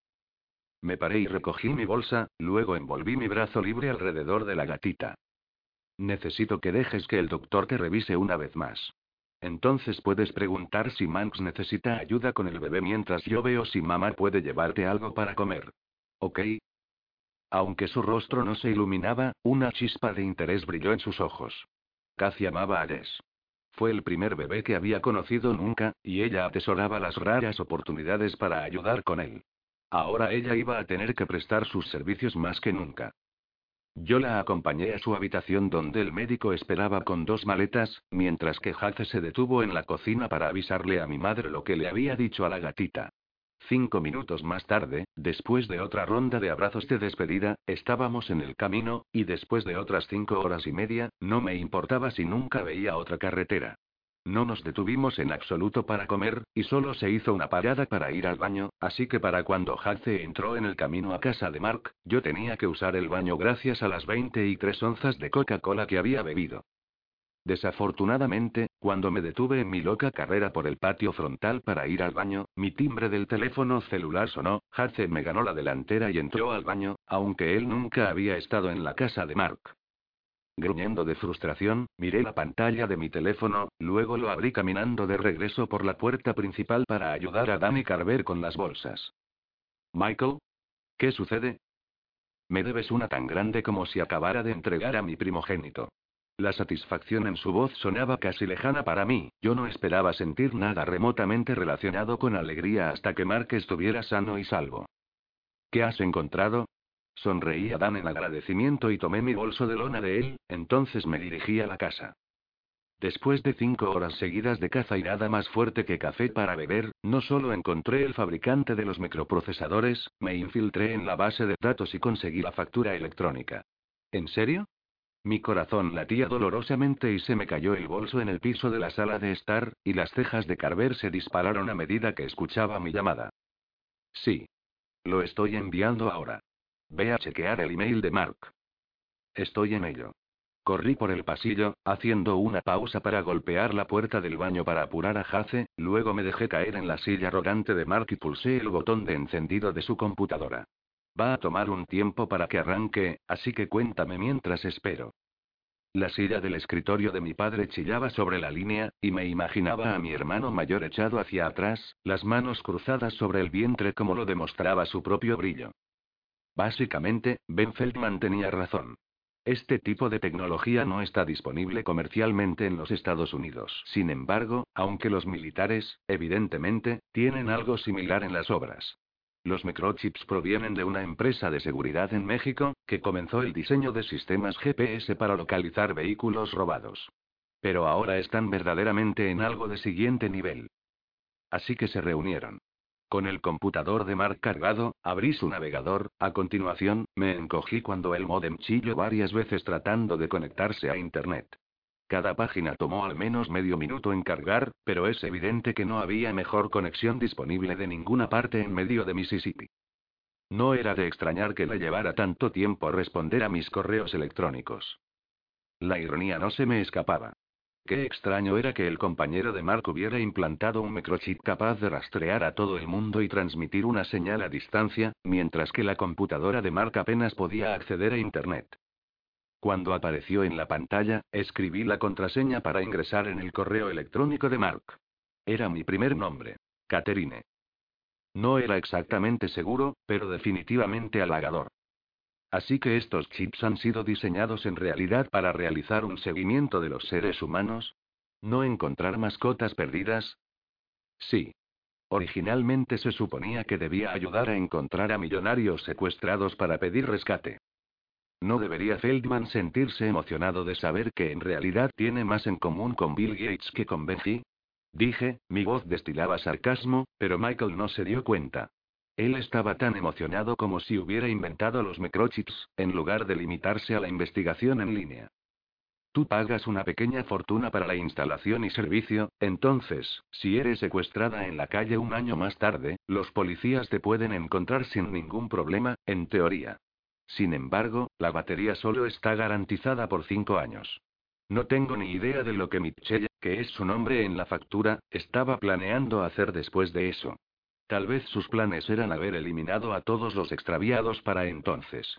Me paré y recogí mi bolsa, luego envolví mi brazo libre alrededor de la gatita. Necesito que dejes que el doctor te revise una vez más. Entonces puedes preguntar si Manx necesita ayuda con el bebé mientras yo veo si mamá puede llevarte algo para comer. ¿Ok? Aunque su rostro no se iluminaba, una chispa de interés brilló en sus ojos. Casi amaba a Jess. Fue el primer bebé que había conocido nunca, y ella atesoraba las raras oportunidades para ayudar con él. Ahora ella iba a tener que prestar sus servicios más que nunca. Yo la acompañé a su habitación donde el médico esperaba con dos maletas, mientras que Hace se detuvo en la cocina para avisarle a mi madre lo que le había dicho a la gatita. Cinco minutos más tarde, después de otra ronda de abrazos de despedida, estábamos en el camino, y después de otras cinco horas y media, no me importaba si nunca veía otra carretera. No nos detuvimos en absoluto para comer, y solo se hizo una parada para ir al baño, así que para cuando Hace entró en el camino a casa de Mark, yo tenía que usar el baño gracias a las 23 onzas de Coca-Cola que había bebido. Desafortunadamente, cuando me detuve en mi loca carrera por el patio frontal para ir al baño, mi timbre del teléfono celular sonó, Hace me ganó la delantera y entró al baño, aunque él nunca había estado en la casa de Mark. Gruñendo de frustración, miré la pantalla de mi teléfono, luego lo abrí caminando de regreso por la puerta principal para ayudar a Danny Carver con las bolsas. Michael? ¿Qué sucede? Me debes una tan grande como si acabara de entregar a mi primogénito. La satisfacción en su voz sonaba casi lejana para mí, yo no esperaba sentir nada remotamente relacionado con alegría hasta que Mark estuviera sano y salvo. ¿Qué has encontrado? Sonreí a Dan en agradecimiento y tomé mi bolso de lona de él, entonces me dirigí a la casa. Después de cinco horas seguidas de caza y nada más fuerte que café para beber, no solo encontré el fabricante de los microprocesadores, me infiltré en la base de datos y conseguí la factura electrónica. ¿En serio? Mi corazón latía dolorosamente y se me cayó el bolso en el piso de la sala de estar, y las cejas de Carver se dispararon a medida que escuchaba mi llamada. Sí. Lo estoy enviando ahora. Ve a chequear el email de Mark. Estoy en ello. Corrí por el pasillo, haciendo una pausa para golpear la puerta del baño para apurar a Jace, luego me dejé caer en la silla arrogante de Mark y pulsé el botón de encendido de su computadora. Va a tomar un tiempo para que arranque, así que cuéntame mientras espero. La silla del escritorio de mi padre chillaba sobre la línea, y me imaginaba a mi hermano mayor echado hacia atrás, las manos cruzadas sobre el vientre como lo demostraba su propio brillo. Básicamente, Ben Feldman tenía razón. Este tipo de tecnología no está disponible comercialmente en los Estados Unidos. Sin embargo, aunque los militares, evidentemente, tienen algo similar en las obras. Los microchips provienen de una empresa de seguridad en México, que comenzó el diseño de sistemas GPS para localizar vehículos robados. Pero ahora están verdaderamente en algo de siguiente nivel. Así que se reunieron. Con el computador de Mark cargado, abrí su navegador, a continuación, me encogí cuando el modem chilló varias veces tratando de conectarse a Internet. Cada página tomó al menos medio minuto en cargar, pero es evidente que no había mejor conexión disponible de ninguna parte en medio de Mississippi. No era de extrañar que le llevara tanto tiempo responder a mis correos electrónicos. La ironía no se me escapaba. Qué extraño era que el compañero de Mark hubiera implantado un microchip capaz de rastrear a todo el mundo y transmitir una señal a distancia, mientras que la computadora de Mark apenas podía acceder a Internet. Cuando apareció en la pantalla, escribí la contraseña para ingresar en el correo electrónico de Mark. Era mi primer nombre. Catherine. No era exactamente seguro, pero definitivamente halagador. Así que estos chips han sido diseñados en realidad para realizar un seguimiento de los seres humanos. ¿No encontrar mascotas perdidas? Sí. Originalmente se suponía que debía ayudar a encontrar a millonarios secuestrados para pedir rescate. ¿No debería Feldman sentirse emocionado de saber que en realidad tiene más en común con Bill Gates que con Benji? Dije, mi voz destilaba sarcasmo, pero Michael no se dio cuenta. Él estaba tan emocionado como si hubiera inventado los microchips, en lugar de limitarse a la investigación en línea. Tú pagas una pequeña fortuna para la instalación y servicio, entonces, si eres secuestrada en la calle un año más tarde, los policías te pueden encontrar sin ningún problema, en teoría. Sin embargo, la batería solo está garantizada por cinco años. No tengo ni idea de lo que Mitchell, que es su nombre en la factura, estaba planeando hacer después de eso. Tal vez sus planes eran haber eliminado a todos los extraviados para entonces.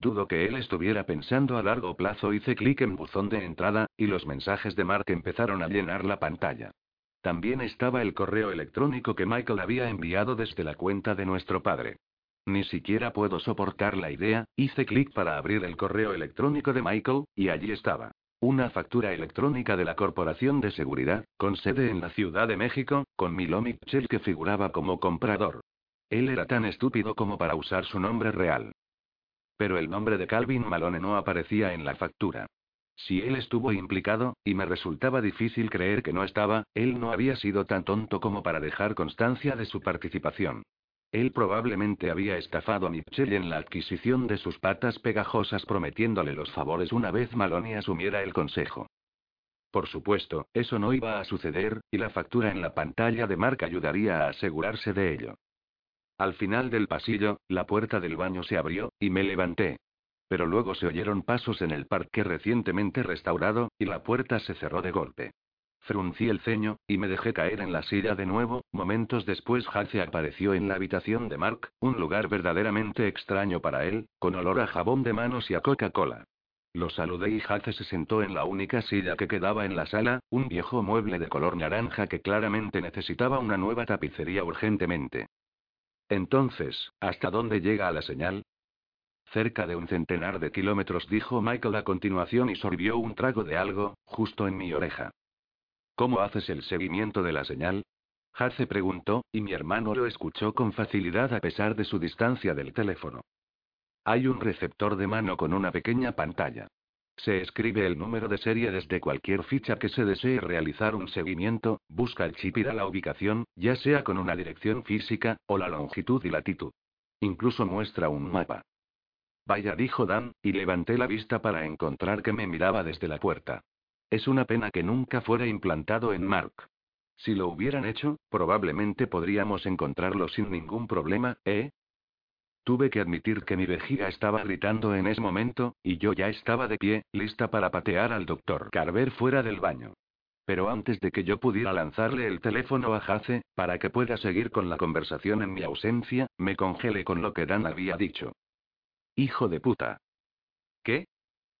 Dudo que él estuviera pensando a largo plazo. Hice clic en buzón de entrada, y los mensajes de Mark empezaron a llenar la pantalla. También estaba el correo electrónico que Michael había enviado desde la cuenta de nuestro padre. Ni siquiera puedo soportar la idea, hice clic para abrir el correo electrónico de Michael, y allí estaba. Una factura electrónica de la Corporación de Seguridad, con sede en la Ciudad de México, con Milo Mitchell que figuraba como comprador. Él era tan estúpido como para usar su nombre real. Pero el nombre de Calvin Malone no aparecía en la factura. Si él estuvo implicado, y me resultaba difícil creer que no estaba, él no había sido tan tonto como para dejar constancia de su participación. Él probablemente había estafado a Mitchell en la adquisición de sus patas pegajosas prometiéndole los favores una vez Maloney asumiera el consejo. Por supuesto, eso no iba a suceder, y la factura en la pantalla de Mark ayudaría a asegurarse de ello. Al final del pasillo, la puerta del baño se abrió, y me levanté. Pero luego se oyeron pasos en el parque recientemente restaurado, y la puerta se cerró de golpe. Fruncí el ceño, y me dejé caer en la silla de nuevo. Momentos después, Hace apareció en la habitación de Mark, un lugar verdaderamente extraño para él, con olor a jabón de manos y a Coca-Cola. Lo saludé y Hace se sentó en la única silla que quedaba en la sala, un viejo mueble de color naranja que claramente necesitaba una nueva tapicería urgentemente. Entonces, ¿hasta dónde llega la señal? Cerca de un centenar de kilómetros, dijo Michael a continuación y sorbió un trago de algo, justo en mi oreja. ¿Cómo haces el seguimiento de la señal? Hace preguntó, y mi hermano lo escuchó con facilidad a pesar de su distancia del teléfono. Hay un receptor de mano con una pequeña pantalla. Se escribe el número de serie desde cualquier ficha que se desee realizar un seguimiento, busca el chip y da la ubicación, ya sea con una dirección física, o la longitud y latitud. Incluso muestra un mapa. Vaya, dijo Dan, y levanté la vista para encontrar que me miraba desde la puerta. Es una pena que nunca fuera implantado en Mark. Si lo hubieran hecho, probablemente podríamos encontrarlo sin ningún problema, ¿eh? Tuve que admitir que mi vejiga estaba gritando en ese momento, y yo ya estaba de pie, lista para patear al doctor Carver fuera del baño. Pero antes de que yo pudiera lanzarle el teléfono a Hace, para que pueda seguir con la conversación en mi ausencia, me congelé con lo que Dan había dicho. Hijo de puta. ¿Qué?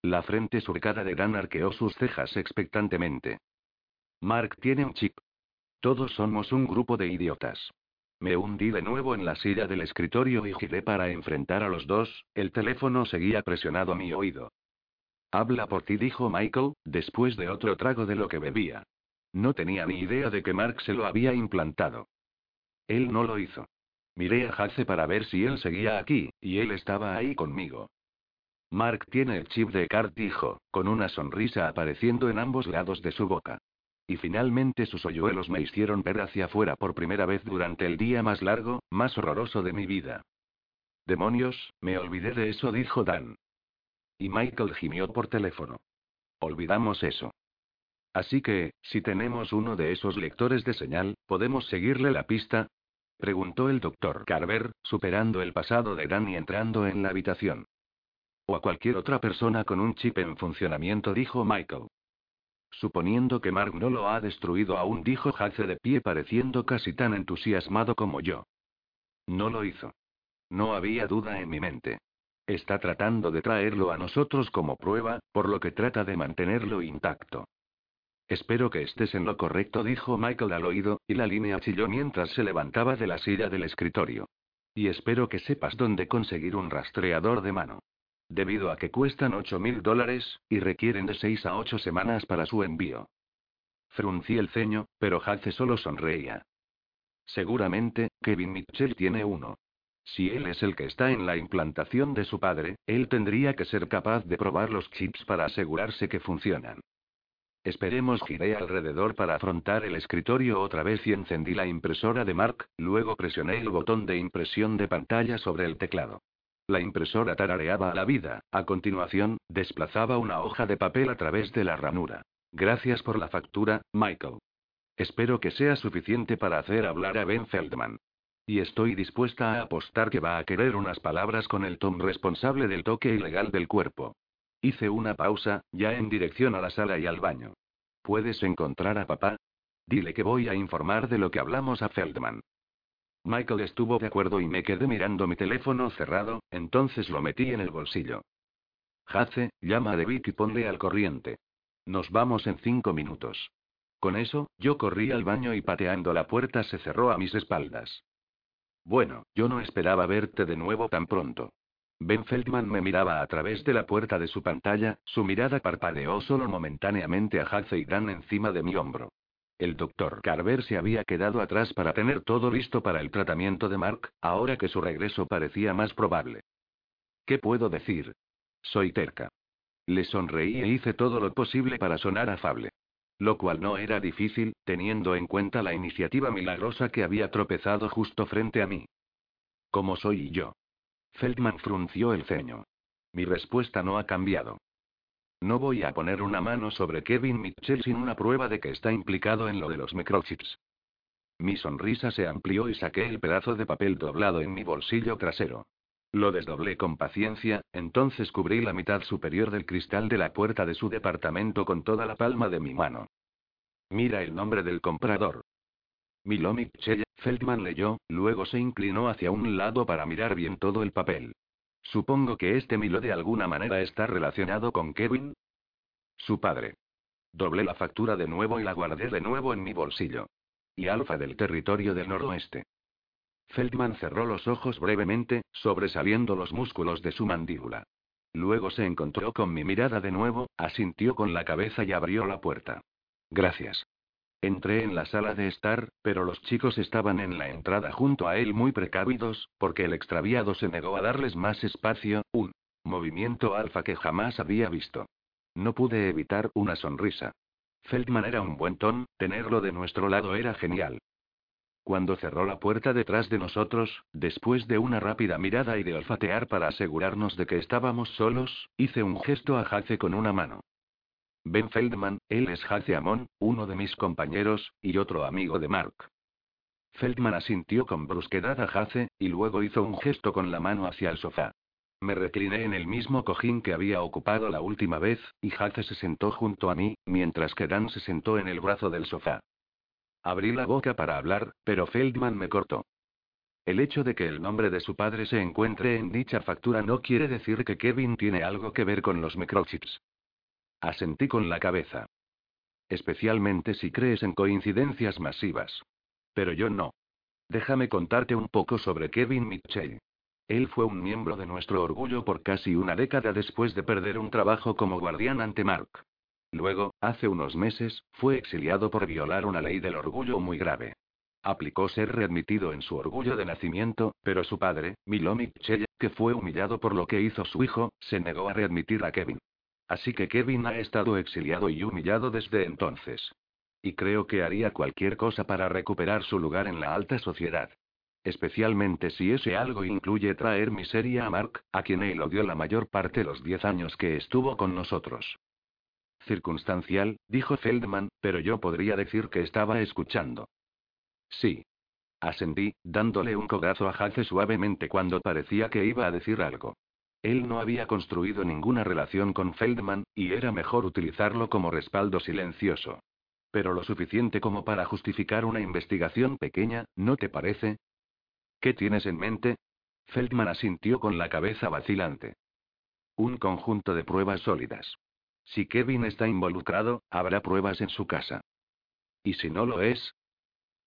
La frente surcada de Dan arqueó sus cejas expectantemente. Mark tiene un chip. Todos somos un grupo de idiotas. Me hundí de nuevo en la silla del escritorio y giré para enfrentar a los dos, el teléfono seguía presionado a mi oído. Habla por ti, dijo Michael, después de otro trago de lo que bebía. No tenía ni idea de que Mark se lo había implantado. Él no lo hizo. Miré a Hace para ver si él seguía aquí, y él estaba ahí conmigo. Mark tiene el chip de Cart, dijo, con una sonrisa apareciendo en ambos lados de su boca. Y finalmente sus hoyuelos me hicieron ver hacia afuera por primera vez durante el día más largo, más horroroso de mi vida. Demonios, me olvidé de eso, dijo Dan. Y Michael gimió por teléfono. Olvidamos eso. Así que, si tenemos uno de esos lectores de señal, ¿podemos seguirle la pista? Preguntó el doctor Carver, superando el pasado de Dan y entrando en la habitación. O a cualquier otra persona con un chip en funcionamiento, dijo Michael. Suponiendo que Mark no lo ha destruido aún, dijo Hace de pie pareciendo casi tan entusiasmado como yo. No lo hizo. No había duda en mi mente. Está tratando de traerlo a nosotros como prueba, por lo que trata de mantenerlo intacto. Espero que estés en lo correcto, dijo Michael al oído, y la línea chilló mientras se levantaba de la silla del escritorio. Y espero que sepas dónde conseguir un rastreador de mano. Debido a que cuestan 8 mil dólares, y requieren de 6 a 8 semanas para su envío. Fruncí el ceño, pero Hace solo sonreía. Seguramente, Kevin Mitchell tiene uno. Si él es el que está en la implantación de su padre, él tendría que ser capaz de probar los chips para asegurarse que funcionan. Esperemos, giré alrededor para afrontar el escritorio otra vez y encendí la impresora de Mark, luego presioné el botón de impresión de pantalla sobre el teclado. La impresora tarareaba la vida, a continuación, desplazaba una hoja de papel a través de la ranura. Gracias por la factura, Michael. Espero que sea suficiente para hacer hablar a Ben Feldman. Y estoy dispuesta a apostar que va a querer unas palabras con el Tom responsable del toque ilegal del cuerpo. Hice una pausa, ya en dirección a la sala y al baño. ¿Puedes encontrar a papá? Dile que voy a informar de lo que hablamos a Feldman. Michael estuvo de acuerdo y me quedé mirando mi teléfono cerrado, entonces lo metí en el bolsillo. Hace, llama a David y ponle al corriente. Nos vamos en cinco minutos. Con eso, yo corrí al baño y pateando la puerta se cerró a mis espaldas. Bueno, yo no esperaba verte de nuevo tan pronto. Ben Feldman me miraba a través de la puerta de su pantalla, su mirada parpadeó solo momentáneamente a Haze y Dan encima de mi hombro. El doctor Carver se había quedado atrás para tener todo listo para el tratamiento de Mark, ahora que su regreso parecía más probable. ¿Qué puedo decir? Soy terca. Le sonreí e hice todo lo posible para sonar afable. Lo cual no era difícil, teniendo en cuenta la iniciativa milagrosa que había tropezado justo frente a mí. Como soy yo. Feldman frunció el ceño. Mi respuesta no ha cambiado. No voy a poner una mano sobre Kevin Mitchell sin una prueba de que está implicado en lo de los microchips. Mi sonrisa se amplió y saqué el pedazo de papel doblado en mi bolsillo trasero. Lo desdoblé con paciencia, entonces cubrí la mitad superior del cristal de la puerta de su departamento con toda la palma de mi mano. Mira el nombre del comprador. Milomik Chelle, Feldman leyó, luego se inclinó hacia un lado para mirar bien todo el papel. Supongo que este Milo de alguna manera está relacionado con Kevin. Su padre. Doblé la factura de nuevo y la guardé de nuevo en mi bolsillo. Y Alfa del territorio del noroeste. Feldman cerró los ojos brevemente, sobresaliendo los músculos de su mandíbula. Luego se encontró con mi mirada de nuevo, asintió con la cabeza y abrió la puerta. Gracias. Entré en la sala de estar, pero los chicos estaban en la entrada junto a él muy precavidos, porque el extraviado se negó a darles más espacio, un movimiento alfa que jamás había visto. No pude evitar una sonrisa. Feldman era un buen ton, tenerlo de nuestro lado era genial. Cuando cerró la puerta detrás de nosotros, después de una rápida mirada y de olfatear para asegurarnos de que estábamos solos, hice un gesto a Hace con una mano. Ben Feldman, él es Hace Amon, uno de mis compañeros, y otro amigo de Mark. Feldman asintió con brusquedad a Hace, y luego hizo un gesto con la mano hacia el sofá. Me recliné en el mismo cojín que había ocupado la última vez, y Hace se sentó junto a mí, mientras que Dan se sentó en el brazo del sofá. Abrí la boca para hablar, pero Feldman me cortó. El hecho de que el nombre de su padre se encuentre en dicha factura no quiere decir que Kevin tiene algo que ver con los microchips. Asentí con la cabeza. Especialmente si crees en coincidencias masivas. Pero yo no. Déjame contarte un poco sobre Kevin Mitchell. Él fue un miembro de nuestro orgullo por casi una década después de perder un trabajo como guardián ante Mark. Luego, hace unos meses, fue exiliado por violar una ley del orgullo muy grave. Aplicó ser readmitido en su orgullo de nacimiento, pero su padre, Milo Mitchell, que fue humillado por lo que hizo su hijo, se negó a readmitir a Kevin. Así que Kevin ha estado exiliado y humillado desde entonces. Y creo que haría cualquier cosa para recuperar su lugar en la alta sociedad. Especialmente si ese algo incluye traer miseria a Mark, a quien él odió la mayor parte de los diez años que estuvo con nosotros. Circunstancial, dijo Feldman, pero yo podría decir que estaba escuchando. Sí. Asentí, dándole un codazo a Hace suavemente cuando parecía que iba a decir algo. Él no había construido ninguna relación con Feldman, y era mejor utilizarlo como respaldo silencioso. Pero lo suficiente como para justificar una investigación pequeña, ¿no te parece? ¿Qué tienes en mente? Feldman asintió con la cabeza vacilante. Un conjunto de pruebas sólidas. Si Kevin está involucrado, habrá pruebas en su casa. ¿Y si no lo es?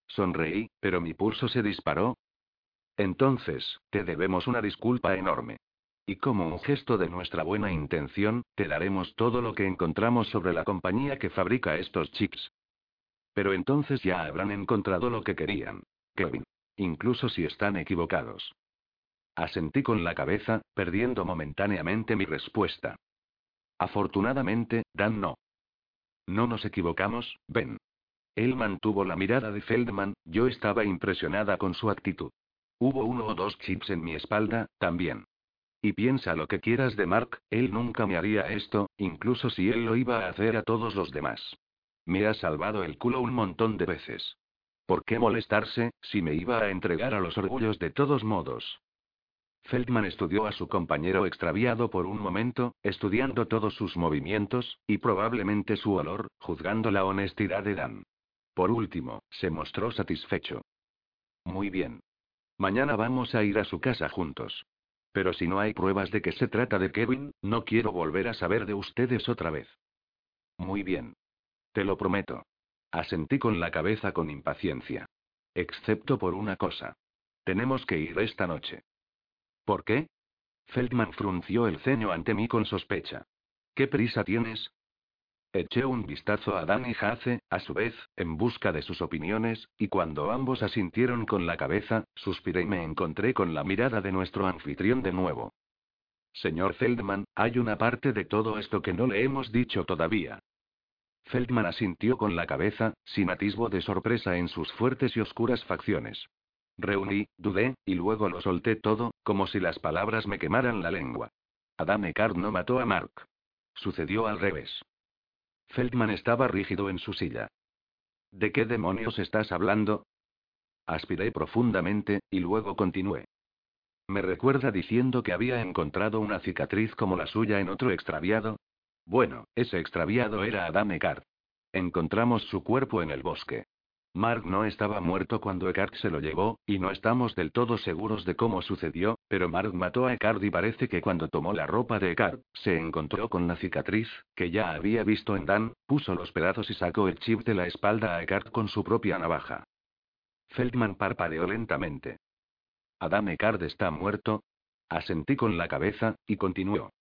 Sonreí, pero mi pulso se disparó. Entonces, te debemos una disculpa enorme. Y como un gesto de nuestra buena intención, te daremos todo lo que encontramos sobre la compañía que fabrica estos chips. Pero entonces ya habrán encontrado lo que querían, Kevin. Incluso si están equivocados. Asentí con la cabeza, perdiendo momentáneamente mi respuesta. Afortunadamente, Dan no. No nos equivocamos, Ben. Él mantuvo la mirada de Feldman, yo estaba impresionada con su actitud. Hubo uno o dos chips en mi espalda, también. Y piensa lo que quieras de Mark, él nunca me haría esto, incluso si él lo iba a hacer a todos los demás. Me ha salvado el culo un montón de veces. ¿Por qué molestarse, si me iba a entregar a los orgullos de todos modos? Feldman estudió a su compañero extraviado por un momento, estudiando todos sus movimientos, y probablemente su olor, juzgando la honestidad de Dan. Por último, se mostró satisfecho. Muy bien. Mañana vamos a ir a su casa juntos. Pero si no hay pruebas de que se trata de Kevin, no quiero volver a saber de ustedes otra vez. Muy bien. Te lo prometo. Asentí con la cabeza con impaciencia. Excepto por una cosa. Tenemos que ir esta noche. ¿Por qué? Feldman frunció el ceño ante mí con sospecha. ¿Qué prisa tienes? Eché un vistazo a Dan y Hace, a su vez, en busca de sus opiniones, y cuando ambos asintieron con la cabeza, suspiré y me encontré con la mirada de nuestro anfitrión de nuevo. Señor Feldman, hay una parte de todo esto que no le hemos dicho todavía. Feldman asintió con la cabeza, sin atisbo de sorpresa en sus fuertes y oscuras facciones. Reuní, dudé, y luego lo solté todo, como si las palabras me quemaran la lengua. Adame Card no mató a Mark. Sucedió al revés. Feldman estaba rígido en su silla. ¿De qué demonios estás hablando? Aspiré profundamente, y luego continué. ¿Me recuerda diciendo que había encontrado una cicatriz como la suya en otro extraviado? Bueno, ese extraviado era Adam Eckhart. Encontramos su cuerpo en el bosque. Mark no estaba muerto cuando Eckhart se lo llevó, y no estamos del todo seguros de cómo sucedió, pero Mark mató a Eckhart y parece que cuando tomó la ropa de Eckhart, se encontró con la cicatriz, que ya había visto en Dan, puso los pedazos y sacó el chip de la espalda a Eckhart con su propia navaja. Feldman parpadeó lentamente. Adam Eckhart está muerto. Asentí con la cabeza, y continuó.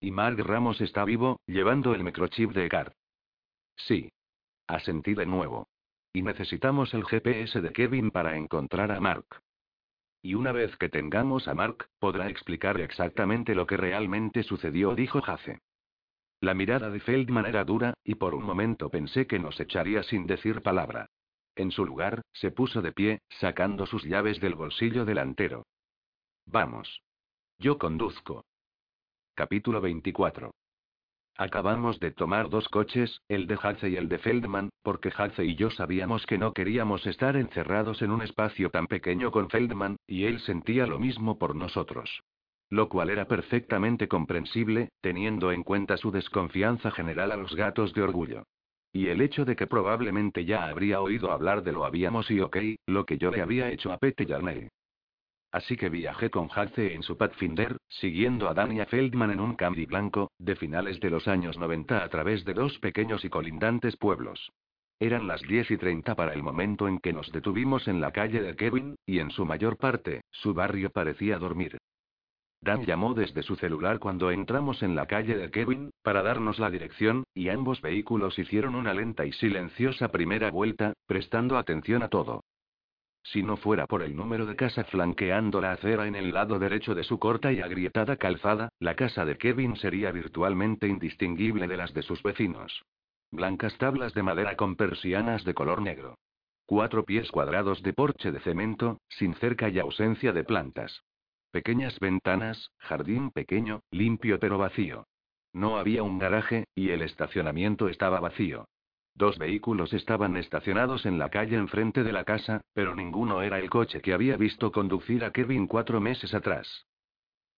Y Mark Ramos está vivo, llevando el microchip de Eckhart. Sí. Asentí de nuevo. Y necesitamos el GPS de Kevin para encontrar a Mark. Y una vez que tengamos a Mark, podrá explicar exactamente lo que realmente sucedió, dijo Jace. La mirada de Feldman era dura, y por un momento pensé que nos echaría sin decir palabra. En su lugar, se puso de pie, sacando sus llaves del bolsillo delantero. Vamos. Yo conduzco. Capítulo 24. Acabamos de tomar dos coches, el de Haze y el de Feldman, porque Haze y yo sabíamos que no queríamos estar encerrados en un espacio tan pequeño con Feldman, y él sentía lo mismo por nosotros. Lo cual era perfectamente comprensible, teniendo en cuenta su desconfianza general a los gatos de orgullo. Y el hecho de que probablemente ya habría oído hablar de lo habíamos y ok, lo que yo le había hecho a Pete Yarney. Así que viajé con Hace en su Pathfinder, siguiendo a Dania Feldman en un Camry blanco, de finales de los años 90 a través de dos pequeños y colindantes pueblos. Eran las 10 y 30 para el momento en que nos detuvimos en la calle de Kevin, y en su mayor parte, su barrio parecía dormir. Dan llamó desde su celular cuando entramos en la calle de Kevin, para darnos la dirección, y ambos vehículos hicieron una lenta y silenciosa primera vuelta, prestando atención a todo. Si no fuera por el número de casa flanqueando la acera en el lado derecho de su corta y agrietada calzada, la casa de Kevin sería virtualmente indistinguible de las de sus vecinos. Blancas tablas de madera con persianas de color negro. Cuatro pies cuadrados de porche de cemento, sin cerca y ausencia de plantas. Pequeñas ventanas, jardín pequeño, limpio pero vacío. No había un garaje, y el estacionamiento estaba vacío. Dos vehículos estaban estacionados en la calle enfrente de la casa, pero ninguno era el coche que había visto conducir a Kevin cuatro meses atrás.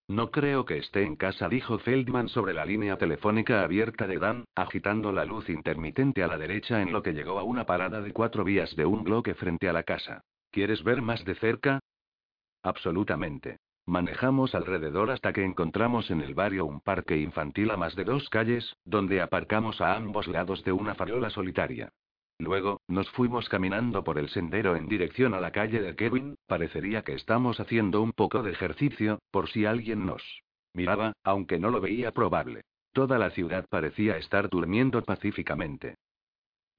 No creo que esté en casa, dijo Feldman sobre la línea telefónica abierta de Dan, agitando la luz intermitente a la derecha en lo que llegó a una parada de cuatro vías de un bloque frente a la casa. ¿Quieres ver más de cerca? Absolutamente. Manejamos alrededor hasta que encontramos en el barrio un parque infantil a más de dos calles, donde aparcamos a ambos lados de una farola solitaria. Luego, nos fuimos caminando por el sendero en dirección a la calle de Kevin, parecería que estamos haciendo un poco de ejercicio, por si alguien nos miraba, aunque no lo veía probable. Toda la ciudad parecía estar durmiendo pacíficamente.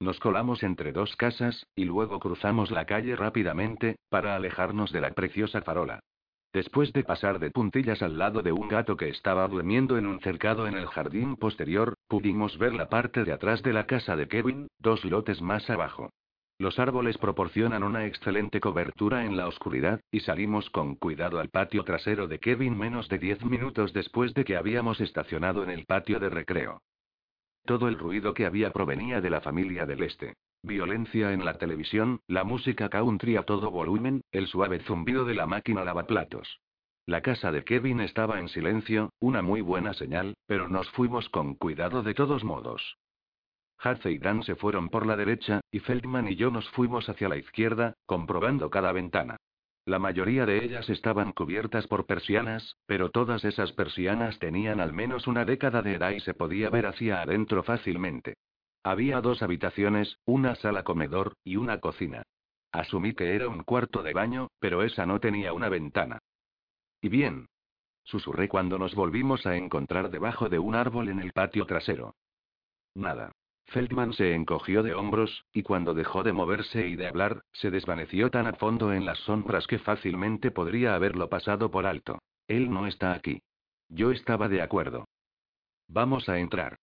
Nos colamos entre dos casas, y luego cruzamos la calle rápidamente, para alejarnos de la preciosa farola. Después de pasar de puntillas al lado de un gato que estaba durmiendo en un cercado en el jardín posterior, pudimos ver la parte de atrás de la casa de Kevin, dos lotes más abajo. Los árboles proporcionan una excelente cobertura en la oscuridad, y salimos con cuidado al patio trasero de Kevin menos de diez minutos después de que habíamos estacionado en el patio de recreo. Todo el ruido que había provenía de la familia del este. Violencia en la televisión, la música country a todo volumen, el suave zumbido de la máquina lavaplatos. La casa de Kevin estaba en silencio, una muy buena señal, pero nos fuimos con cuidado de todos modos. Hace y Dan se fueron por la derecha, y Feldman y yo nos fuimos hacia la izquierda, comprobando cada ventana. La mayoría de ellas estaban cubiertas por persianas, pero todas esas persianas tenían al menos una década de edad y se podía ver hacia adentro fácilmente. Había dos habitaciones, una sala comedor, y una cocina. Asumí que era un cuarto de baño, pero esa no tenía una ventana. ¿Y bien? Susurré cuando nos volvimos a encontrar debajo de un árbol en el patio trasero. Nada. Feldman se encogió de hombros, y cuando dejó de moverse y de hablar, se desvaneció tan a fondo en las sombras que fácilmente podría haberlo pasado por alto. Él no está aquí. Yo estaba de acuerdo. Vamos a entrar.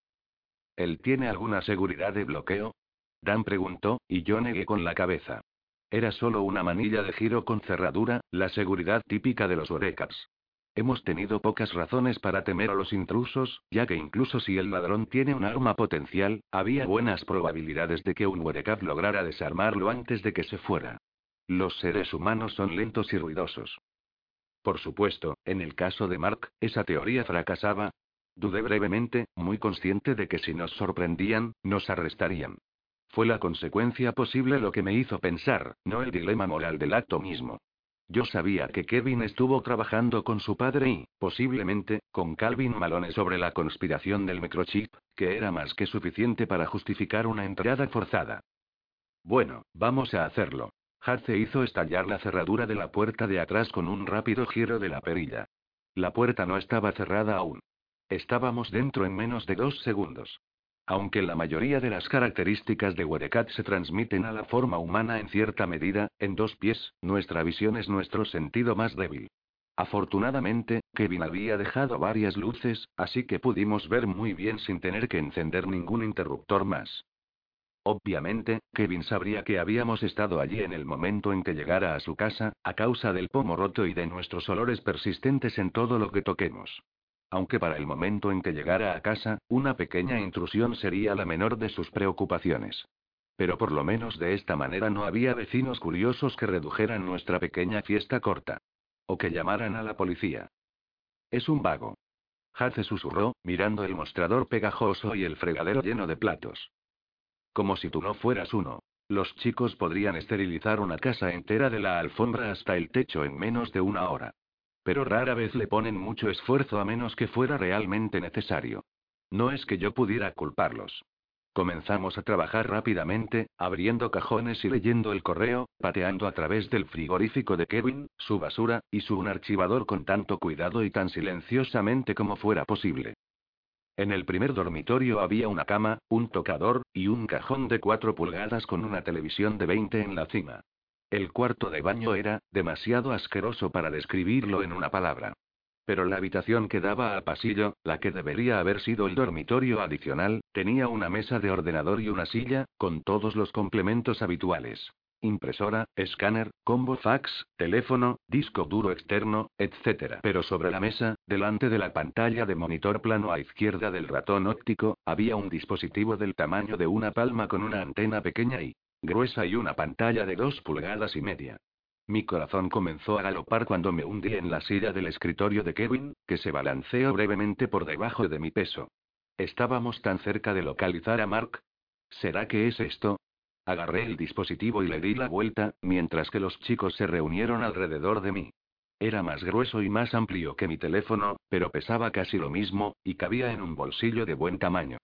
¿Él tiene alguna seguridad de bloqueo? Dan preguntó, y yo negué con la cabeza. Era solo una manilla de giro con cerradura, la seguridad típica de los Orecaps. Hemos tenido pocas razones para temer a los intrusos, ya que incluso si el ladrón tiene un arma potencial, había buenas probabilidades de que un Orecap lograra desarmarlo antes de que se fuera. Los seres humanos son lentos y ruidosos. Por supuesto, en el caso de Mark, esa teoría fracasaba, Dudé brevemente, muy consciente de que si nos sorprendían, nos arrestarían. Fue la consecuencia posible lo que me hizo pensar, no el dilema moral del acto mismo. Yo sabía que Kevin estuvo trabajando con su padre y, posiblemente, con Calvin Malone sobre la conspiración del microchip, que era más que suficiente para justificar una entrada forzada. Bueno, vamos a hacerlo. Hace hizo estallar la cerradura de la puerta de atrás con un rápido giro de la perilla. La puerta no estaba cerrada aún. Estábamos dentro en menos de dos segundos. Aunque la mayoría de las características de Werecat se transmiten a la forma humana en cierta medida, en dos pies, nuestra visión es nuestro sentido más débil. Afortunadamente, Kevin había dejado varias luces, así que pudimos ver muy bien sin tener que encender ningún interruptor más. Obviamente, Kevin sabría que habíamos estado allí en el momento en que llegara a su casa, a causa del pomo roto y de nuestros olores persistentes en todo lo que toquemos aunque para el momento en que llegara a casa, una pequeña intrusión sería la menor de sus preocupaciones. Pero por lo menos de esta manera no había vecinos curiosos que redujeran nuestra pequeña fiesta corta. O que llamaran a la policía. Es un vago. Hace susurró, mirando el mostrador pegajoso y el fregadero lleno de platos. Como si tú no fueras uno. Los chicos podrían esterilizar una casa entera de la alfombra hasta el techo en menos de una hora. Pero rara vez le ponen mucho esfuerzo a menos que fuera realmente necesario. No es que yo pudiera culparlos. Comenzamos a trabajar rápidamente, abriendo cajones y leyendo el correo, pateando a través del frigorífico de Kevin, su basura, y su un archivador con tanto cuidado y tan silenciosamente como fuera posible. En el primer dormitorio había una cama, un tocador, y un cajón de 4 pulgadas con una televisión de 20 en la cima. El cuarto de baño era, demasiado asqueroso para describirlo en una palabra. Pero la habitación que daba al pasillo, la que debería haber sido el dormitorio adicional, tenía una mesa de ordenador y una silla, con todos los complementos habituales. Impresora, escáner, combo fax, teléfono, disco duro externo, etc. Pero sobre la mesa, delante de la pantalla de monitor plano a izquierda del ratón óptico, había un dispositivo del tamaño de una palma con una antena pequeña y gruesa y una pantalla de dos pulgadas y media. Mi corazón comenzó a galopar cuando me hundí en la silla del escritorio de Kevin, que se balanceó brevemente por debajo de mi peso. Estábamos tan cerca de localizar a Mark. ¿Será que es esto? Agarré el dispositivo y le di la vuelta, mientras que los chicos se reunieron alrededor de mí. Era más grueso y más amplio que mi teléfono, pero pesaba casi lo mismo, y cabía en un bolsillo de buen tamaño.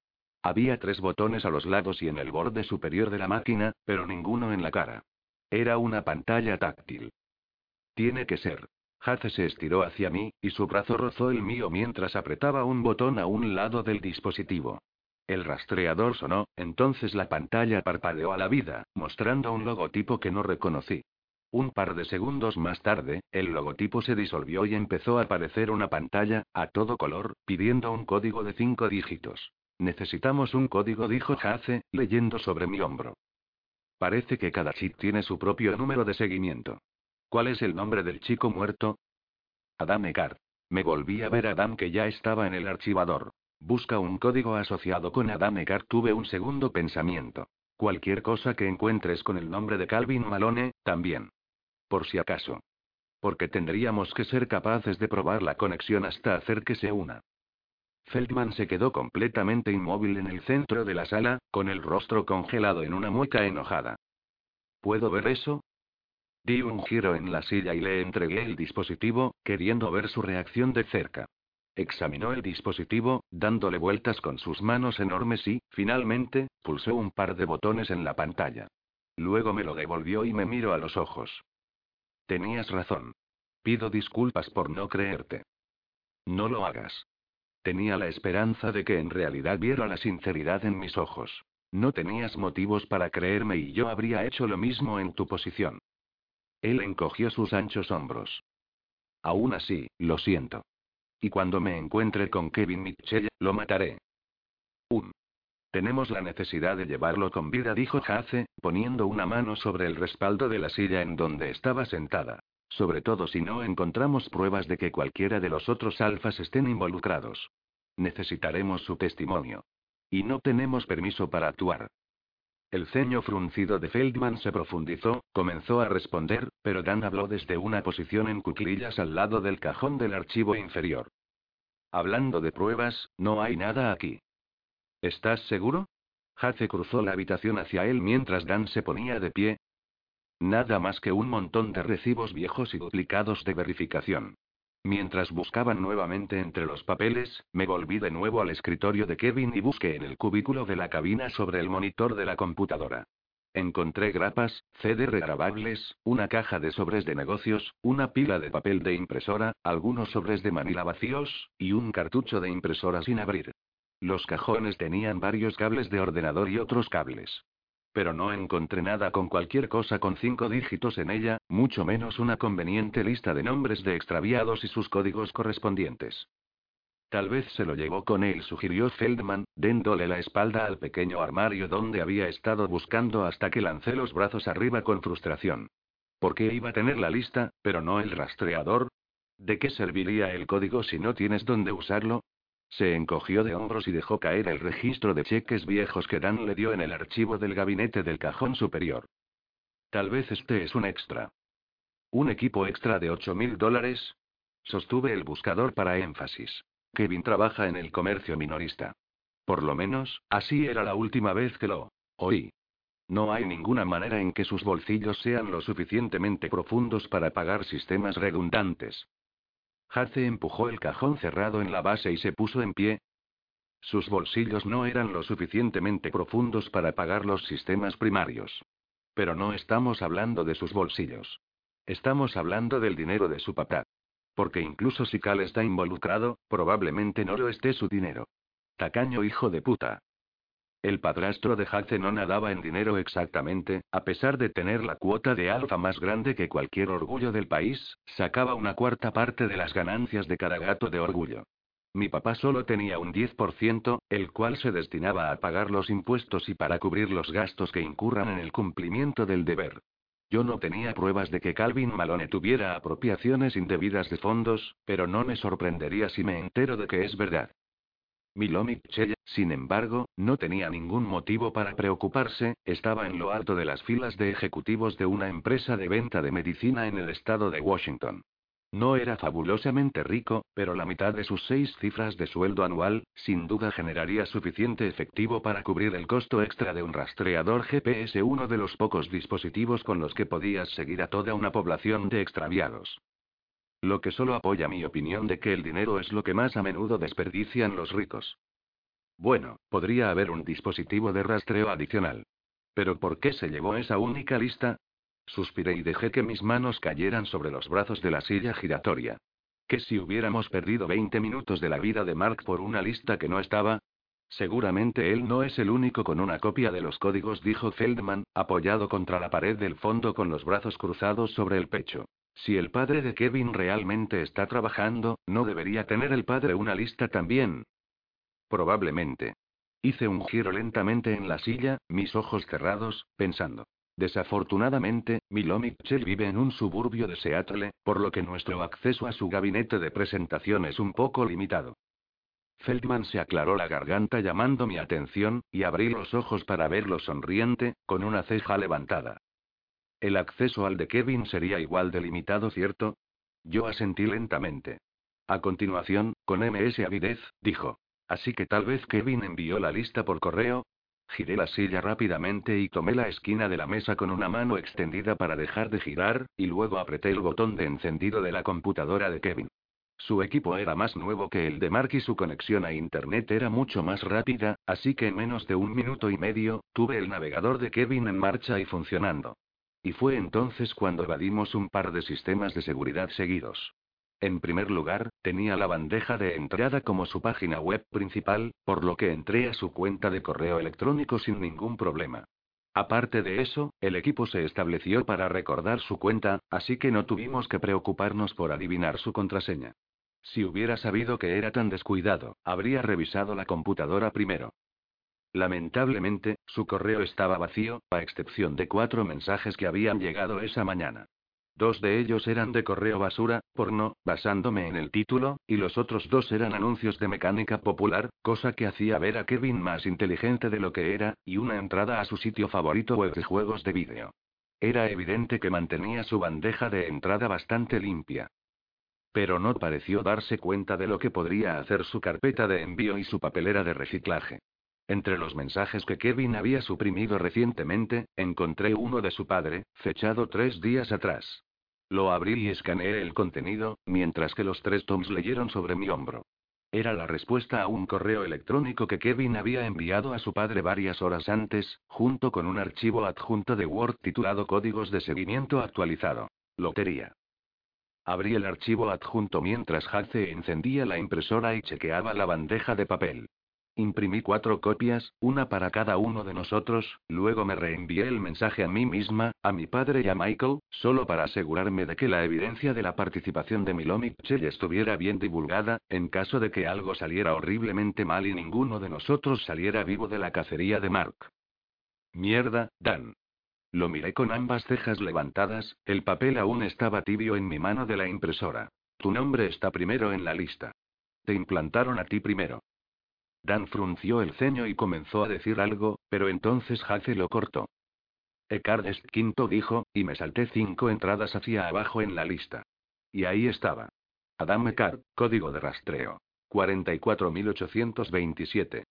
Había tres botones a los lados y en el borde superior de la máquina, pero ninguno en la cara. Era una pantalla táctil. Tiene que ser. Hace se estiró hacia mí, y su brazo rozó el mío mientras apretaba un botón a un lado del dispositivo. El rastreador sonó, entonces la pantalla parpadeó a la vida, mostrando un logotipo que no reconocí. Un par de segundos más tarde, el logotipo se disolvió y empezó a aparecer una pantalla, a todo color, pidiendo un código de cinco dígitos. Necesitamos un código, dijo Hace, leyendo sobre mi hombro. Parece que cada chip tiene su propio número de seguimiento. ¿Cuál es el nombre del chico muerto? Adam Eckhart. Me volví a ver a Adam que ya estaba en el archivador. Busca un código asociado con Adam Eckhart. Tuve un segundo pensamiento. Cualquier cosa que encuentres con el nombre de Calvin Malone, también. Por si acaso. Porque tendríamos que ser capaces de probar la conexión hasta hacer que se una. Feldman se quedó completamente inmóvil en el centro de la sala, con el rostro congelado en una mueca enojada. ¿Puedo ver eso? Di un giro en la silla y le entregué el dispositivo, queriendo ver su reacción de cerca. Examinó el dispositivo, dándole vueltas con sus manos enormes y, finalmente, pulsó un par de botones en la pantalla. Luego me lo devolvió y me miró a los ojos. Tenías razón. Pido disculpas por no creerte. No lo hagas. Tenía la esperanza de que en realidad viera la sinceridad en mis ojos. No tenías motivos para creerme y yo habría hecho lo mismo en tu posición. Él encogió sus anchos hombros. Aún así, lo siento. Y cuando me encuentre con Kevin Mitchell, lo mataré. Un. Tenemos la necesidad de llevarlo con vida, dijo Hace, poniendo una mano sobre el respaldo de la silla en donde estaba sentada. Sobre todo si no encontramos pruebas de que cualquiera de los otros alfas estén involucrados. Necesitaremos su testimonio. Y no tenemos permiso para actuar. El ceño fruncido de Feldman se profundizó, comenzó a responder, pero Dan habló desde una posición en cuclillas al lado del cajón del archivo inferior. Hablando de pruebas, no hay nada aquí. ¿Estás seguro? Hace cruzó la habitación hacia él mientras Dan se ponía de pie, Nada más que un montón de recibos viejos y duplicados de verificación. Mientras buscaban nuevamente entre los papeles, me volví de nuevo al escritorio de Kevin y busqué en el cubículo de la cabina sobre el monitor de la computadora. Encontré grapas, CD regrabables, una caja de sobres de negocios, una pila de papel de impresora, algunos sobres de manila vacíos, y un cartucho de impresora sin abrir. Los cajones tenían varios cables de ordenador y otros cables pero no encontré nada con cualquier cosa con cinco dígitos en ella, mucho menos una conveniente lista de nombres de extraviados y sus códigos correspondientes. Tal vez se lo llevó con él, sugirió Feldman, dándole la espalda al pequeño armario donde había estado buscando hasta que lancé los brazos arriba con frustración. ¿Por qué iba a tener la lista, pero no el rastreador? ¿De qué serviría el código si no tienes dónde usarlo? Se encogió de hombros y dejó caer el registro de cheques viejos que Dan le dio en el archivo del gabinete del cajón superior. Tal vez este es un extra. ¿Un equipo extra de ocho mil dólares? Sostuve el buscador para énfasis. Kevin trabaja en el comercio minorista. Por lo menos, así era la última vez que lo oí. No hay ninguna manera en que sus bolsillos sean lo suficientemente profundos para pagar sistemas redundantes. Hace empujó el cajón cerrado en la base y se puso en pie. Sus bolsillos no eran lo suficientemente profundos para pagar los sistemas primarios. Pero no estamos hablando de sus bolsillos. Estamos hablando del dinero de su papá. Porque incluso si Cal está involucrado, probablemente no lo esté su dinero. Tacaño hijo de puta. El padrastro de Hace no nadaba en dinero exactamente, a pesar de tener la cuota de alfa más grande que cualquier orgullo del país, sacaba una cuarta parte de las ganancias de cada gato de orgullo. Mi papá solo tenía un 10%, el cual se destinaba a pagar los impuestos y para cubrir los gastos que incurran en el cumplimiento del deber. Yo no tenía pruebas de que Calvin Malone tuviera apropiaciones indebidas de fondos, pero no me sorprendería si me entero de que es verdad. Milomik sin embargo, no tenía ningún motivo para preocuparse, estaba en lo alto de las filas de ejecutivos de una empresa de venta de medicina en el estado de Washington. No era fabulosamente rico, pero la mitad de sus seis cifras de sueldo anual, sin duda generaría suficiente efectivo para cubrir el costo extra de un rastreador GPS, uno de los pocos dispositivos con los que podías seguir a toda una población de extraviados. Lo que solo apoya mi opinión de que el dinero es lo que más a menudo desperdician los ricos. Bueno, podría haber un dispositivo de rastreo adicional. Pero ¿por qué se llevó esa única lista? Suspiré y dejé que mis manos cayeran sobre los brazos de la silla giratoria. ¿Qué si hubiéramos perdido 20 minutos de la vida de Mark por una lista que no estaba? Seguramente él no es el único con una copia de los códigos, dijo Feldman, apoyado contra la pared del fondo con los brazos cruzados sobre el pecho. Si el padre de Kevin realmente está trabajando, ¿no debería tener el padre una lista también? Probablemente. Hice un giro lentamente en la silla, mis ojos cerrados, pensando. Desafortunadamente, Milo Mitchell vive en un suburbio de Seattle, por lo que nuestro acceso a su gabinete de presentación es un poco limitado. Feldman se aclaró la garganta llamando mi atención, y abrí los ojos para verlo sonriente, con una ceja levantada. El acceso al de Kevin sería igual de limitado, ¿cierto? Yo asentí lentamente. A continuación, con MS avidez, dijo. Así que tal vez Kevin envió la lista por correo. Giré la silla rápidamente y tomé la esquina de la mesa con una mano extendida para dejar de girar, y luego apreté el botón de encendido de la computadora de Kevin. Su equipo era más nuevo que el de Mark y su conexión a Internet era mucho más rápida, así que en menos de un minuto y medio, tuve el navegador de Kevin en marcha y funcionando. Y fue entonces cuando evadimos un par de sistemas de seguridad seguidos. En primer lugar, tenía la bandeja de entrada como su página web principal, por lo que entré a su cuenta de correo electrónico sin ningún problema. Aparte de eso, el equipo se estableció para recordar su cuenta, así que no tuvimos que preocuparnos por adivinar su contraseña. Si hubiera sabido que era tan descuidado, habría revisado la computadora primero. Lamentablemente, su correo estaba vacío, a excepción de cuatro mensajes que habían llegado esa mañana. Dos de ellos eran de correo basura, porno, basándome en el título, y los otros dos eran anuncios de mecánica popular, cosa que hacía ver a Kevin más inteligente de lo que era, y una entrada a su sitio favorito web de juegos de vídeo. Era evidente que mantenía su bandeja de entrada bastante limpia. Pero no pareció darse cuenta de lo que podría hacer su carpeta de envío y su papelera de reciclaje. Entre los mensajes que Kevin había suprimido recientemente, encontré uno de su padre, fechado tres días atrás. Lo abrí y escaneé el contenido, mientras que los tres Toms leyeron sobre mi hombro. Era la respuesta a un correo electrónico que Kevin había enviado a su padre varias horas antes, junto con un archivo adjunto de Word titulado Códigos de Seguimiento Actualizado. Lotería. Abrí el archivo adjunto mientras Hace encendía la impresora y chequeaba la bandeja de papel. Imprimí cuatro copias, una para cada uno de nosotros, luego me reenvié el mensaje a mí misma, a mi padre y a Michael, solo para asegurarme de que la evidencia de la participación de Milo Mitchell estuviera bien divulgada, en caso de que algo saliera horriblemente mal y ninguno de nosotros saliera vivo de la cacería de Mark. Mierda, Dan. Lo miré con ambas cejas levantadas, el papel aún estaba tibio en mi mano de la impresora. Tu nombre está primero en la lista. Te implantaron a ti primero. Dan frunció el ceño y comenzó a decir algo, pero entonces Hace lo cortó. Eckhart quinto dijo, y me salté cinco entradas hacia abajo en la lista. Y ahí estaba. Adame Car, código de rastreo. 44827.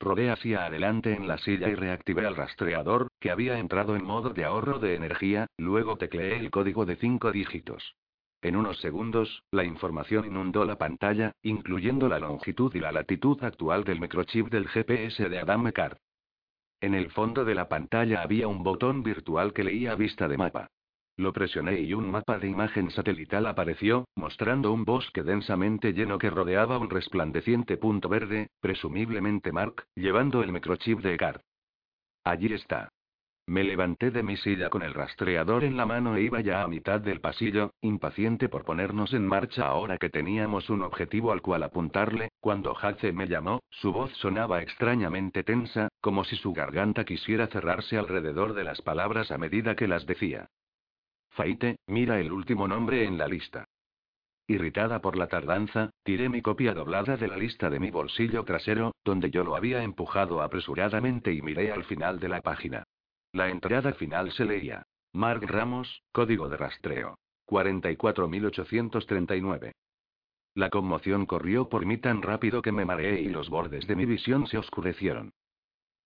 Rodé hacia adelante en la silla y reactivé al rastreador, que había entrado en modo de ahorro de energía, luego tecleé el código de cinco dígitos. En unos segundos, la información inundó la pantalla, incluyendo la longitud y la latitud actual del microchip del GPS de Adam Card. En el fondo de la pantalla había un botón virtual que leía vista de mapa. Lo presioné y un mapa de imagen satelital apareció, mostrando un bosque densamente lleno que rodeaba un resplandeciente punto verde, presumiblemente Mark, llevando el microchip de Card. Allí está. Me levanté de mi silla con el rastreador en la mano e iba ya a mitad del pasillo, impaciente por ponernos en marcha ahora que teníamos un objetivo al cual apuntarle, cuando Hace me llamó, su voz sonaba extrañamente tensa, como si su garganta quisiera cerrarse alrededor de las palabras a medida que las decía. Faite, mira el último nombre en la lista. Irritada por la tardanza, tiré mi copia doblada de la lista de mi bolsillo trasero, donde yo lo había empujado apresuradamente y miré al final de la página. La entrada final se leía. Mark Ramos, código de rastreo. 44839. La conmoción corrió por mí tan rápido que me mareé y los bordes de mi visión se oscurecieron.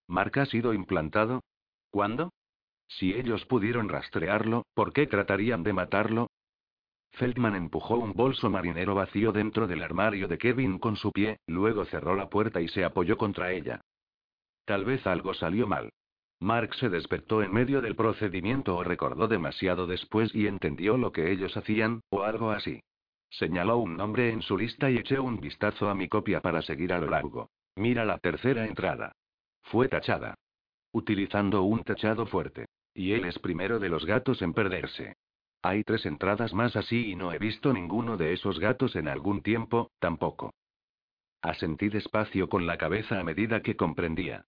¿Mark ha sido implantado? ¿Cuándo? Si ellos pudieron rastrearlo, ¿por qué tratarían de matarlo? Feldman empujó un bolso marinero vacío dentro del armario de Kevin con su pie, luego cerró la puerta y se apoyó contra ella. Tal vez algo salió mal. Mark se despertó en medio del procedimiento o recordó demasiado después y entendió lo que ellos hacían, o algo así. Señaló un nombre en su lista y eché un vistazo a mi copia para seguir a lo largo. Mira la tercera entrada. Fue tachada. Utilizando un tachado fuerte. Y él es primero de los gatos en perderse. Hay tres entradas más así y no he visto ninguno de esos gatos en algún tiempo, tampoco. Asentí despacio con la cabeza a medida que comprendía.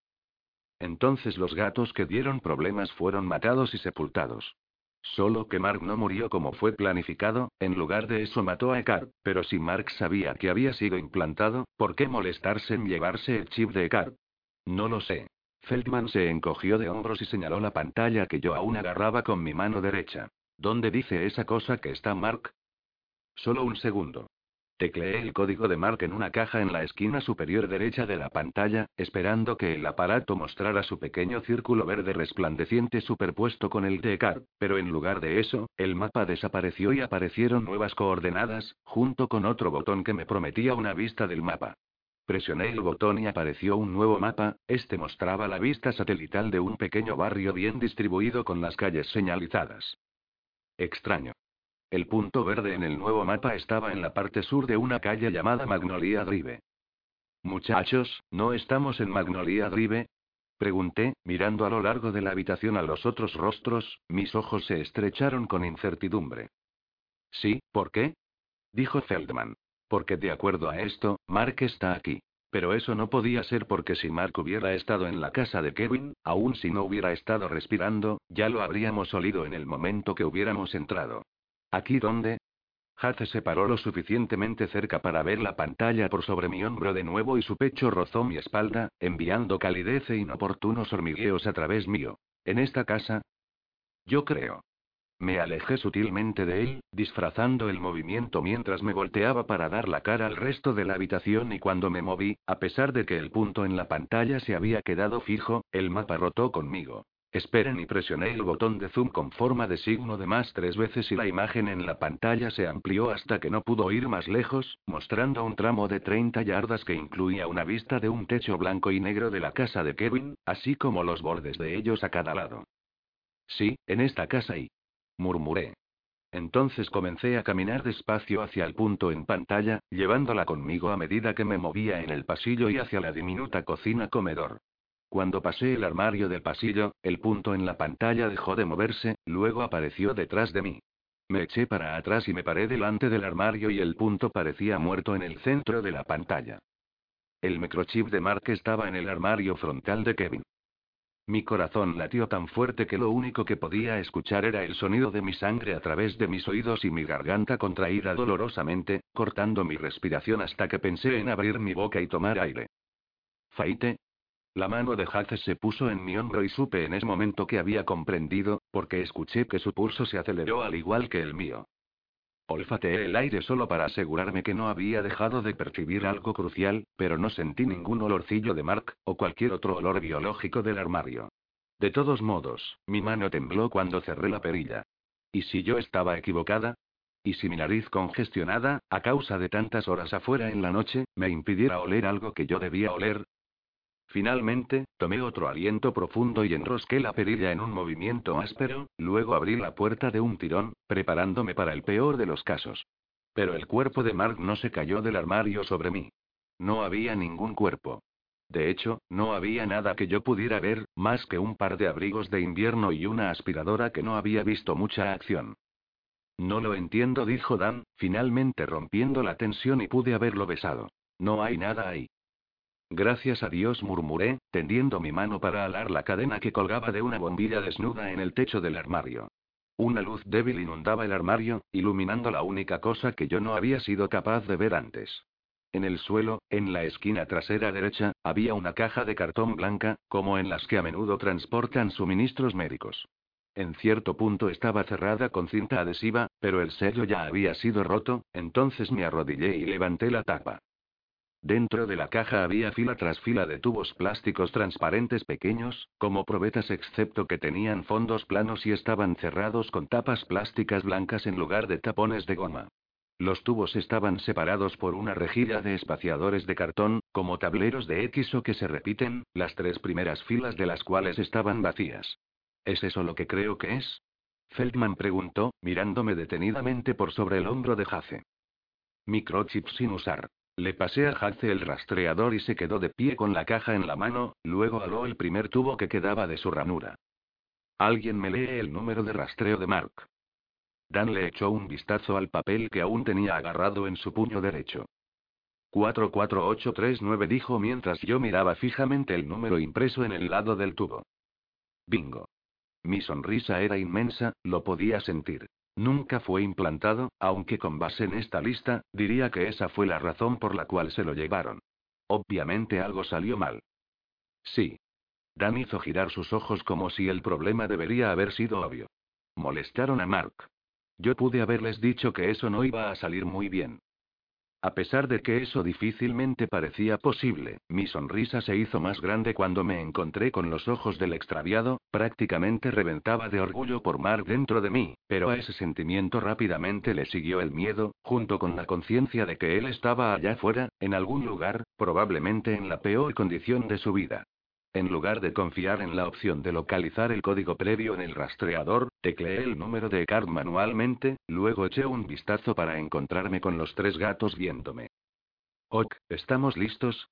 Entonces los gatos que dieron problemas fueron matados y sepultados. Solo que Mark no murió como fue planificado, en lugar de eso mató a Ekar, pero si Mark sabía que había sido implantado, ¿por qué molestarse en llevarse el chip de Ekar? No lo sé. Feldman se encogió de hombros y señaló la pantalla que yo aún agarraba con mi mano derecha. ¿Dónde dice esa cosa que está Mark? Solo un segundo. Tecleé el código de Mark en una caja en la esquina superior derecha de la pantalla, esperando que el aparato mostrara su pequeño círculo verde resplandeciente superpuesto con el de Car, pero en lugar de eso, el mapa desapareció y aparecieron nuevas coordenadas, junto con otro botón que me prometía una vista del mapa. Presioné el botón y apareció un nuevo mapa, este mostraba la vista satelital de un pequeño barrio bien distribuido con las calles señalizadas. Extraño. El punto verde en el nuevo mapa estaba en la parte sur de una calle llamada Magnolia Drive. Muchachos, ¿no estamos en Magnolia Drive? Pregunté, mirando a lo largo de la habitación a los otros rostros, mis ojos se estrecharon con incertidumbre. Sí, ¿por qué? Dijo Feldman. Porque de acuerdo a esto, Mark está aquí. Pero eso no podía ser porque si Mark hubiera estado en la casa de Kevin, aun si no hubiera estado respirando, ya lo habríamos olido en el momento que hubiéramos entrado. ¿Aquí dónde? Hace se paró lo suficientemente cerca para ver la pantalla por sobre mi hombro de nuevo y su pecho rozó mi espalda, enviando calidez e inoportunos hormigueos a través mío. ¿En esta casa? Yo creo. Me alejé sutilmente de él, disfrazando el movimiento mientras me volteaba para dar la cara al resto de la habitación y cuando me moví, a pesar de que el punto en la pantalla se había quedado fijo, el mapa rotó conmigo. Esperen y presioné el botón de zoom con forma de signo de más tres veces y la imagen en la pantalla se amplió hasta que no pudo ir más lejos, mostrando un tramo de 30 yardas que incluía una vista de un techo blanco y negro de la casa de Kevin, así como los bordes de ellos a cada lado. Sí, en esta casa y... murmuré. Entonces comencé a caminar despacio hacia el punto en pantalla, llevándola conmigo a medida que me movía en el pasillo y hacia la diminuta cocina comedor. Cuando pasé el armario del pasillo, el punto en la pantalla dejó de moverse, luego apareció detrás de mí. Me eché para atrás y me paré delante del armario y el punto parecía muerto en el centro de la pantalla. El microchip de Mark estaba en el armario frontal de Kevin. Mi corazón latió tan fuerte que lo único que podía escuchar era el sonido de mi sangre a través de mis oídos y mi garganta contraída dolorosamente, cortando mi respiración hasta que pensé en abrir mi boca y tomar aire. Faite, la mano de Hace se puso en mi hombro y supe en ese momento que había comprendido, porque escuché que su pulso se aceleró al igual que el mío. Olfateé el aire solo para asegurarme que no había dejado de percibir algo crucial, pero no sentí ningún olorcillo de Mark, o cualquier otro olor biológico del armario. De todos modos, mi mano tembló cuando cerré la perilla. ¿Y si yo estaba equivocada? ¿Y si mi nariz congestionada, a causa de tantas horas afuera en la noche, me impidiera oler algo que yo debía oler? Finalmente, tomé otro aliento profundo y enrosqué la perilla en un movimiento áspero, luego abrí la puerta de un tirón, preparándome para el peor de los casos. Pero el cuerpo de Mark no se cayó del armario sobre mí. No había ningún cuerpo. De hecho, no había nada que yo pudiera ver, más que un par de abrigos de invierno y una aspiradora que no había visto mucha acción. No lo entiendo, dijo Dan, finalmente rompiendo la tensión y pude haberlo besado. No hay nada ahí. Gracias a Dios murmuré, tendiendo mi mano para alar la cadena que colgaba de una bombilla desnuda en el techo del armario. Una luz débil inundaba el armario, iluminando la única cosa que yo no había sido capaz de ver antes. En el suelo, en la esquina trasera derecha, había una caja de cartón blanca, como en las que a menudo transportan suministros médicos. En cierto punto estaba cerrada con cinta adhesiva, pero el sello ya había sido roto, entonces me arrodillé y levanté la tapa. Dentro de la caja había fila tras fila de tubos plásticos transparentes pequeños, como probetas excepto que tenían fondos planos y estaban cerrados con tapas plásticas blancas en lugar de tapones de goma. Los tubos estaban separados por una rejilla de espaciadores de cartón, como tableros de X o que se repiten, las tres primeras filas de las cuales estaban vacías. ¿Es eso lo que creo que es? Feldman preguntó, mirándome detenidamente por sobre el hombro de Jace. Microchip sin usar. Le pasé a Jace el rastreador y se quedó de pie con la caja en la mano, luego aló el primer tubo que quedaba de su ranura. Alguien me lee el número de rastreo de Mark. Dan le echó un vistazo al papel que aún tenía agarrado en su puño derecho. 44839 dijo mientras yo miraba fijamente el número impreso en el lado del tubo. Bingo. Mi sonrisa era inmensa, lo podía sentir. Nunca fue implantado, aunque con base en esta lista, diría que esa fue la razón por la cual se lo llevaron. Obviamente algo salió mal. Sí. Dan hizo girar sus ojos como si el problema debería haber sido obvio. Molestaron a Mark. Yo pude haberles dicho que eso no iba a salir muy bien. A pesar de que eso difícilmente parecía posible, mi sonrisa se hizo más grande cuando me encontré con los ojos del extraviado, prácticamente reventaba de orgullo por Mark dentro de mí, pero a ese sentimiento rápidamente le siguió el miedo, junto con la conciencia de que él estaba allá afuera, en algún lugar, probablemente en la peor condición de su vida. En lugar de confiar en la opción de localizar el código previo en el rastreador, tecleé el número de card manualmente, luego eché un vistazo para encontrarme con los tres gatos viéndome. Ok, ¿estamos listos?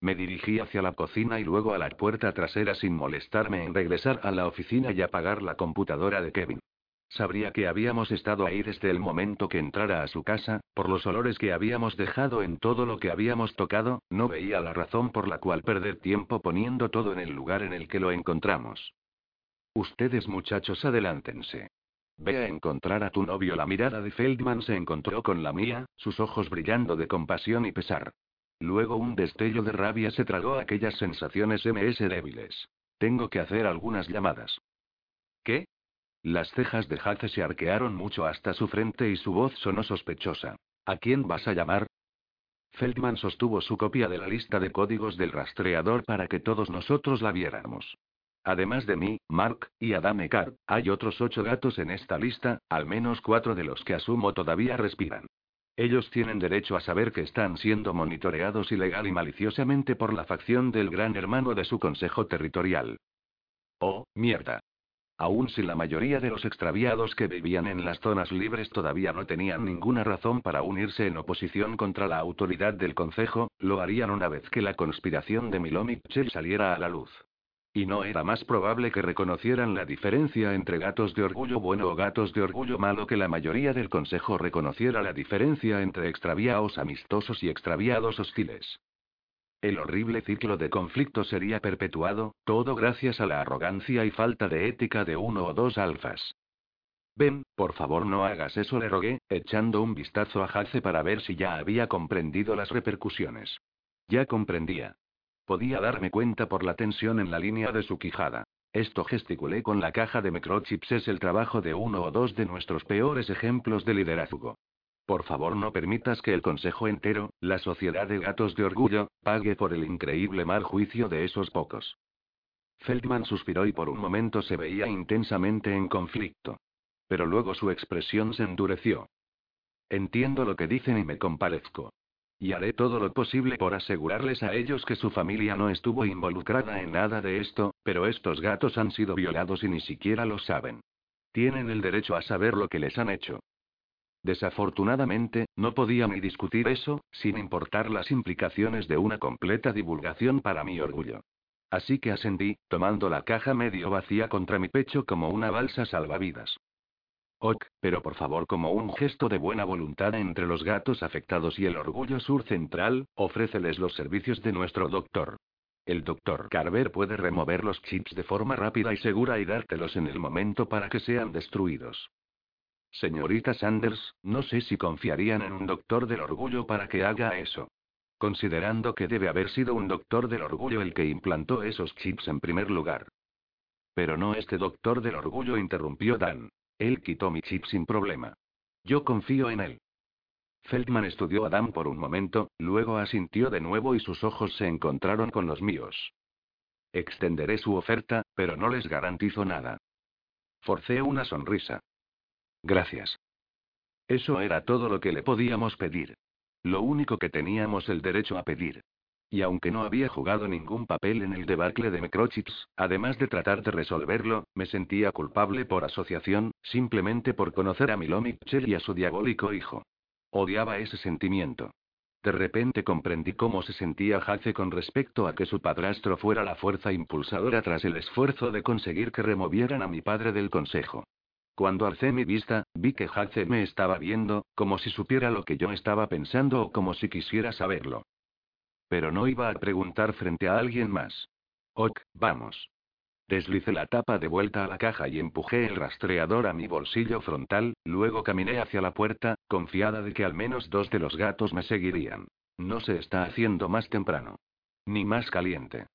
Me dirigí hacia la cocina y luego a la puerta trasera sin molestarme en regresar a la oficina y apagar la computadora de Kevin. Sabría que habíamos estado ahí desde el momento que entrara a su casa, por los olores que habíamos dejado en todo lo que habíamos tocado, no veía la razón por la cual perder tiempo poniendo todo en el lugar en el que lo encontramos. Ustedes muchachos adelántense. Ve a encontrar a tu novio. La mirada de Feldman se encontró con la mía, sus ojos brillando de compasión y pesar. Luego un destello de rabia se tragó aquellas sensaciones MS débiles. Tengo que hacer algunas llamadas. ¿Qué? Las cejas de Hace se arquearon mucho hasta su frente y su voz sonó sospechosa. ¿A quién vas a llamar? Feldman sostuvo su copia de la lista de códigos del rastreador para que todos nosotros la viéramos. Además de mí, Mark, y Adame Carr, hay otros ocho gatos en esta lista, al menos cuatro de los que asumo todavía respiran. Ellos tienen derecho a saber que están siendo monitoreados ilegal y maliciosamente por la facción del gran hermano de su consejo territorial. Oh, mierda. Aun si la mayoría de los extraviados que vivían en las zonas libres todavía no tenían ninguna razón para unirse en oposición contra la autoridad del Consejo, lo harían una vez que la conspiración de Milomik saliera a la luz. Y no era más probable que reconocieran la diferencia entre gatos de orgullo bueno o gatos de orgullo malo que la mayoría del Consejo reconociera la diferencia entre extraviados amistosos y extraviados hostiles. El horrible ciclo de conflicto sería perpetuado, todo gracias a la arrogancia y falta de ética de uno o dos alfas. Ven, por favor no hagas eso, le rogué, echando un vistazo a Hace para ver si ya había comprendido las repercusiones. Ya comprendía. Podía darme cuenta por la tensión en la línea de su quijada. Esto gesticulé con la caja de microchips es el trabajo de uno o dos de nuestros peores ejemplos de liderazgo. Por favor no permitas que el consejo entero, la sociedad de gatos de orgullo, pague por el increíble mal juicio de esos pocos. Feldman suspiró y por un momento se veía intensamente en conflicto. Pero luego su expresión se endureció. Entiendo lo que dicen y me comparezco. Y haré todo lo posible por asegurarles a ellos que su familia no estuvo involucrada en nada de esto, pero estos gatos han sido violados y ni siquiera lo saben. Tienen el derecho a saber lo que les han hecho. Desafortunadamente, no podía ni discutir eso, sin importar las implicaciones de una completa divulgación para mi orgullo. Así que ascendí, tomando la caja medio vacía contra mi pecho como una balsa salvavidas. Ok, pero por favor como un gesto de buena voluntad entre los gatos afectados y el Orgullo Sur Central, ofréceles los servicios de nuestro doctor. El doctor Carver puede remover los chips de forma rápida y segura y dártelos en el momento para que sean destruidos. Señorita Sanders, no sé si confiarían en un doctor del orgullo para que haga eso. Considerando que debe haber sido un doctor del orgullo el que implantó esos chips en primer lugar. Pero no este doctor del orgullo, interrumpió Dan. Él quitó mi chip sin problema. Yo confío en él. Feldman estudió a Dan por un momento, luego asintió de nuevo y sus ojos se encontraron con los míos. Extenderé su oferta, pero no les garantizo nada. Forcé una sonrisa. Gracias. Eso era todo lo que le podíamos pedir. Lo único que teníamos el derecho a pedir. Y aunque no había jugado ningún papel en el debacle de microchips, además de tratar de resolverlo, me sentía culpable por asociación, simplemente por conocer a Milo Mitchell y a su diabólico hijo. Odiaba ese sentimiento. De repente comprendí cómo se sentía Jace con respecto a que su padrastro fuera la fuerza impulsadora tras el esfuerzo de conseguir que removieran a mi padre del consejo. Cuando alcé mi vista, vi que Jace me estaba viendo, como si supiera lo que yo estaba pensando o como si quisiera saberlo. Pero no iba a preguntar frente a alguien más. Ok, vamos. Deslicé la tapa de vuelta a la caja y empujé el rastreador a mi bolsillo frontal, luego caminé hacia la puerta, confiada de que al menos dos de los gatos me seguirían. No se está haciendo más temprano. Ni más caliente.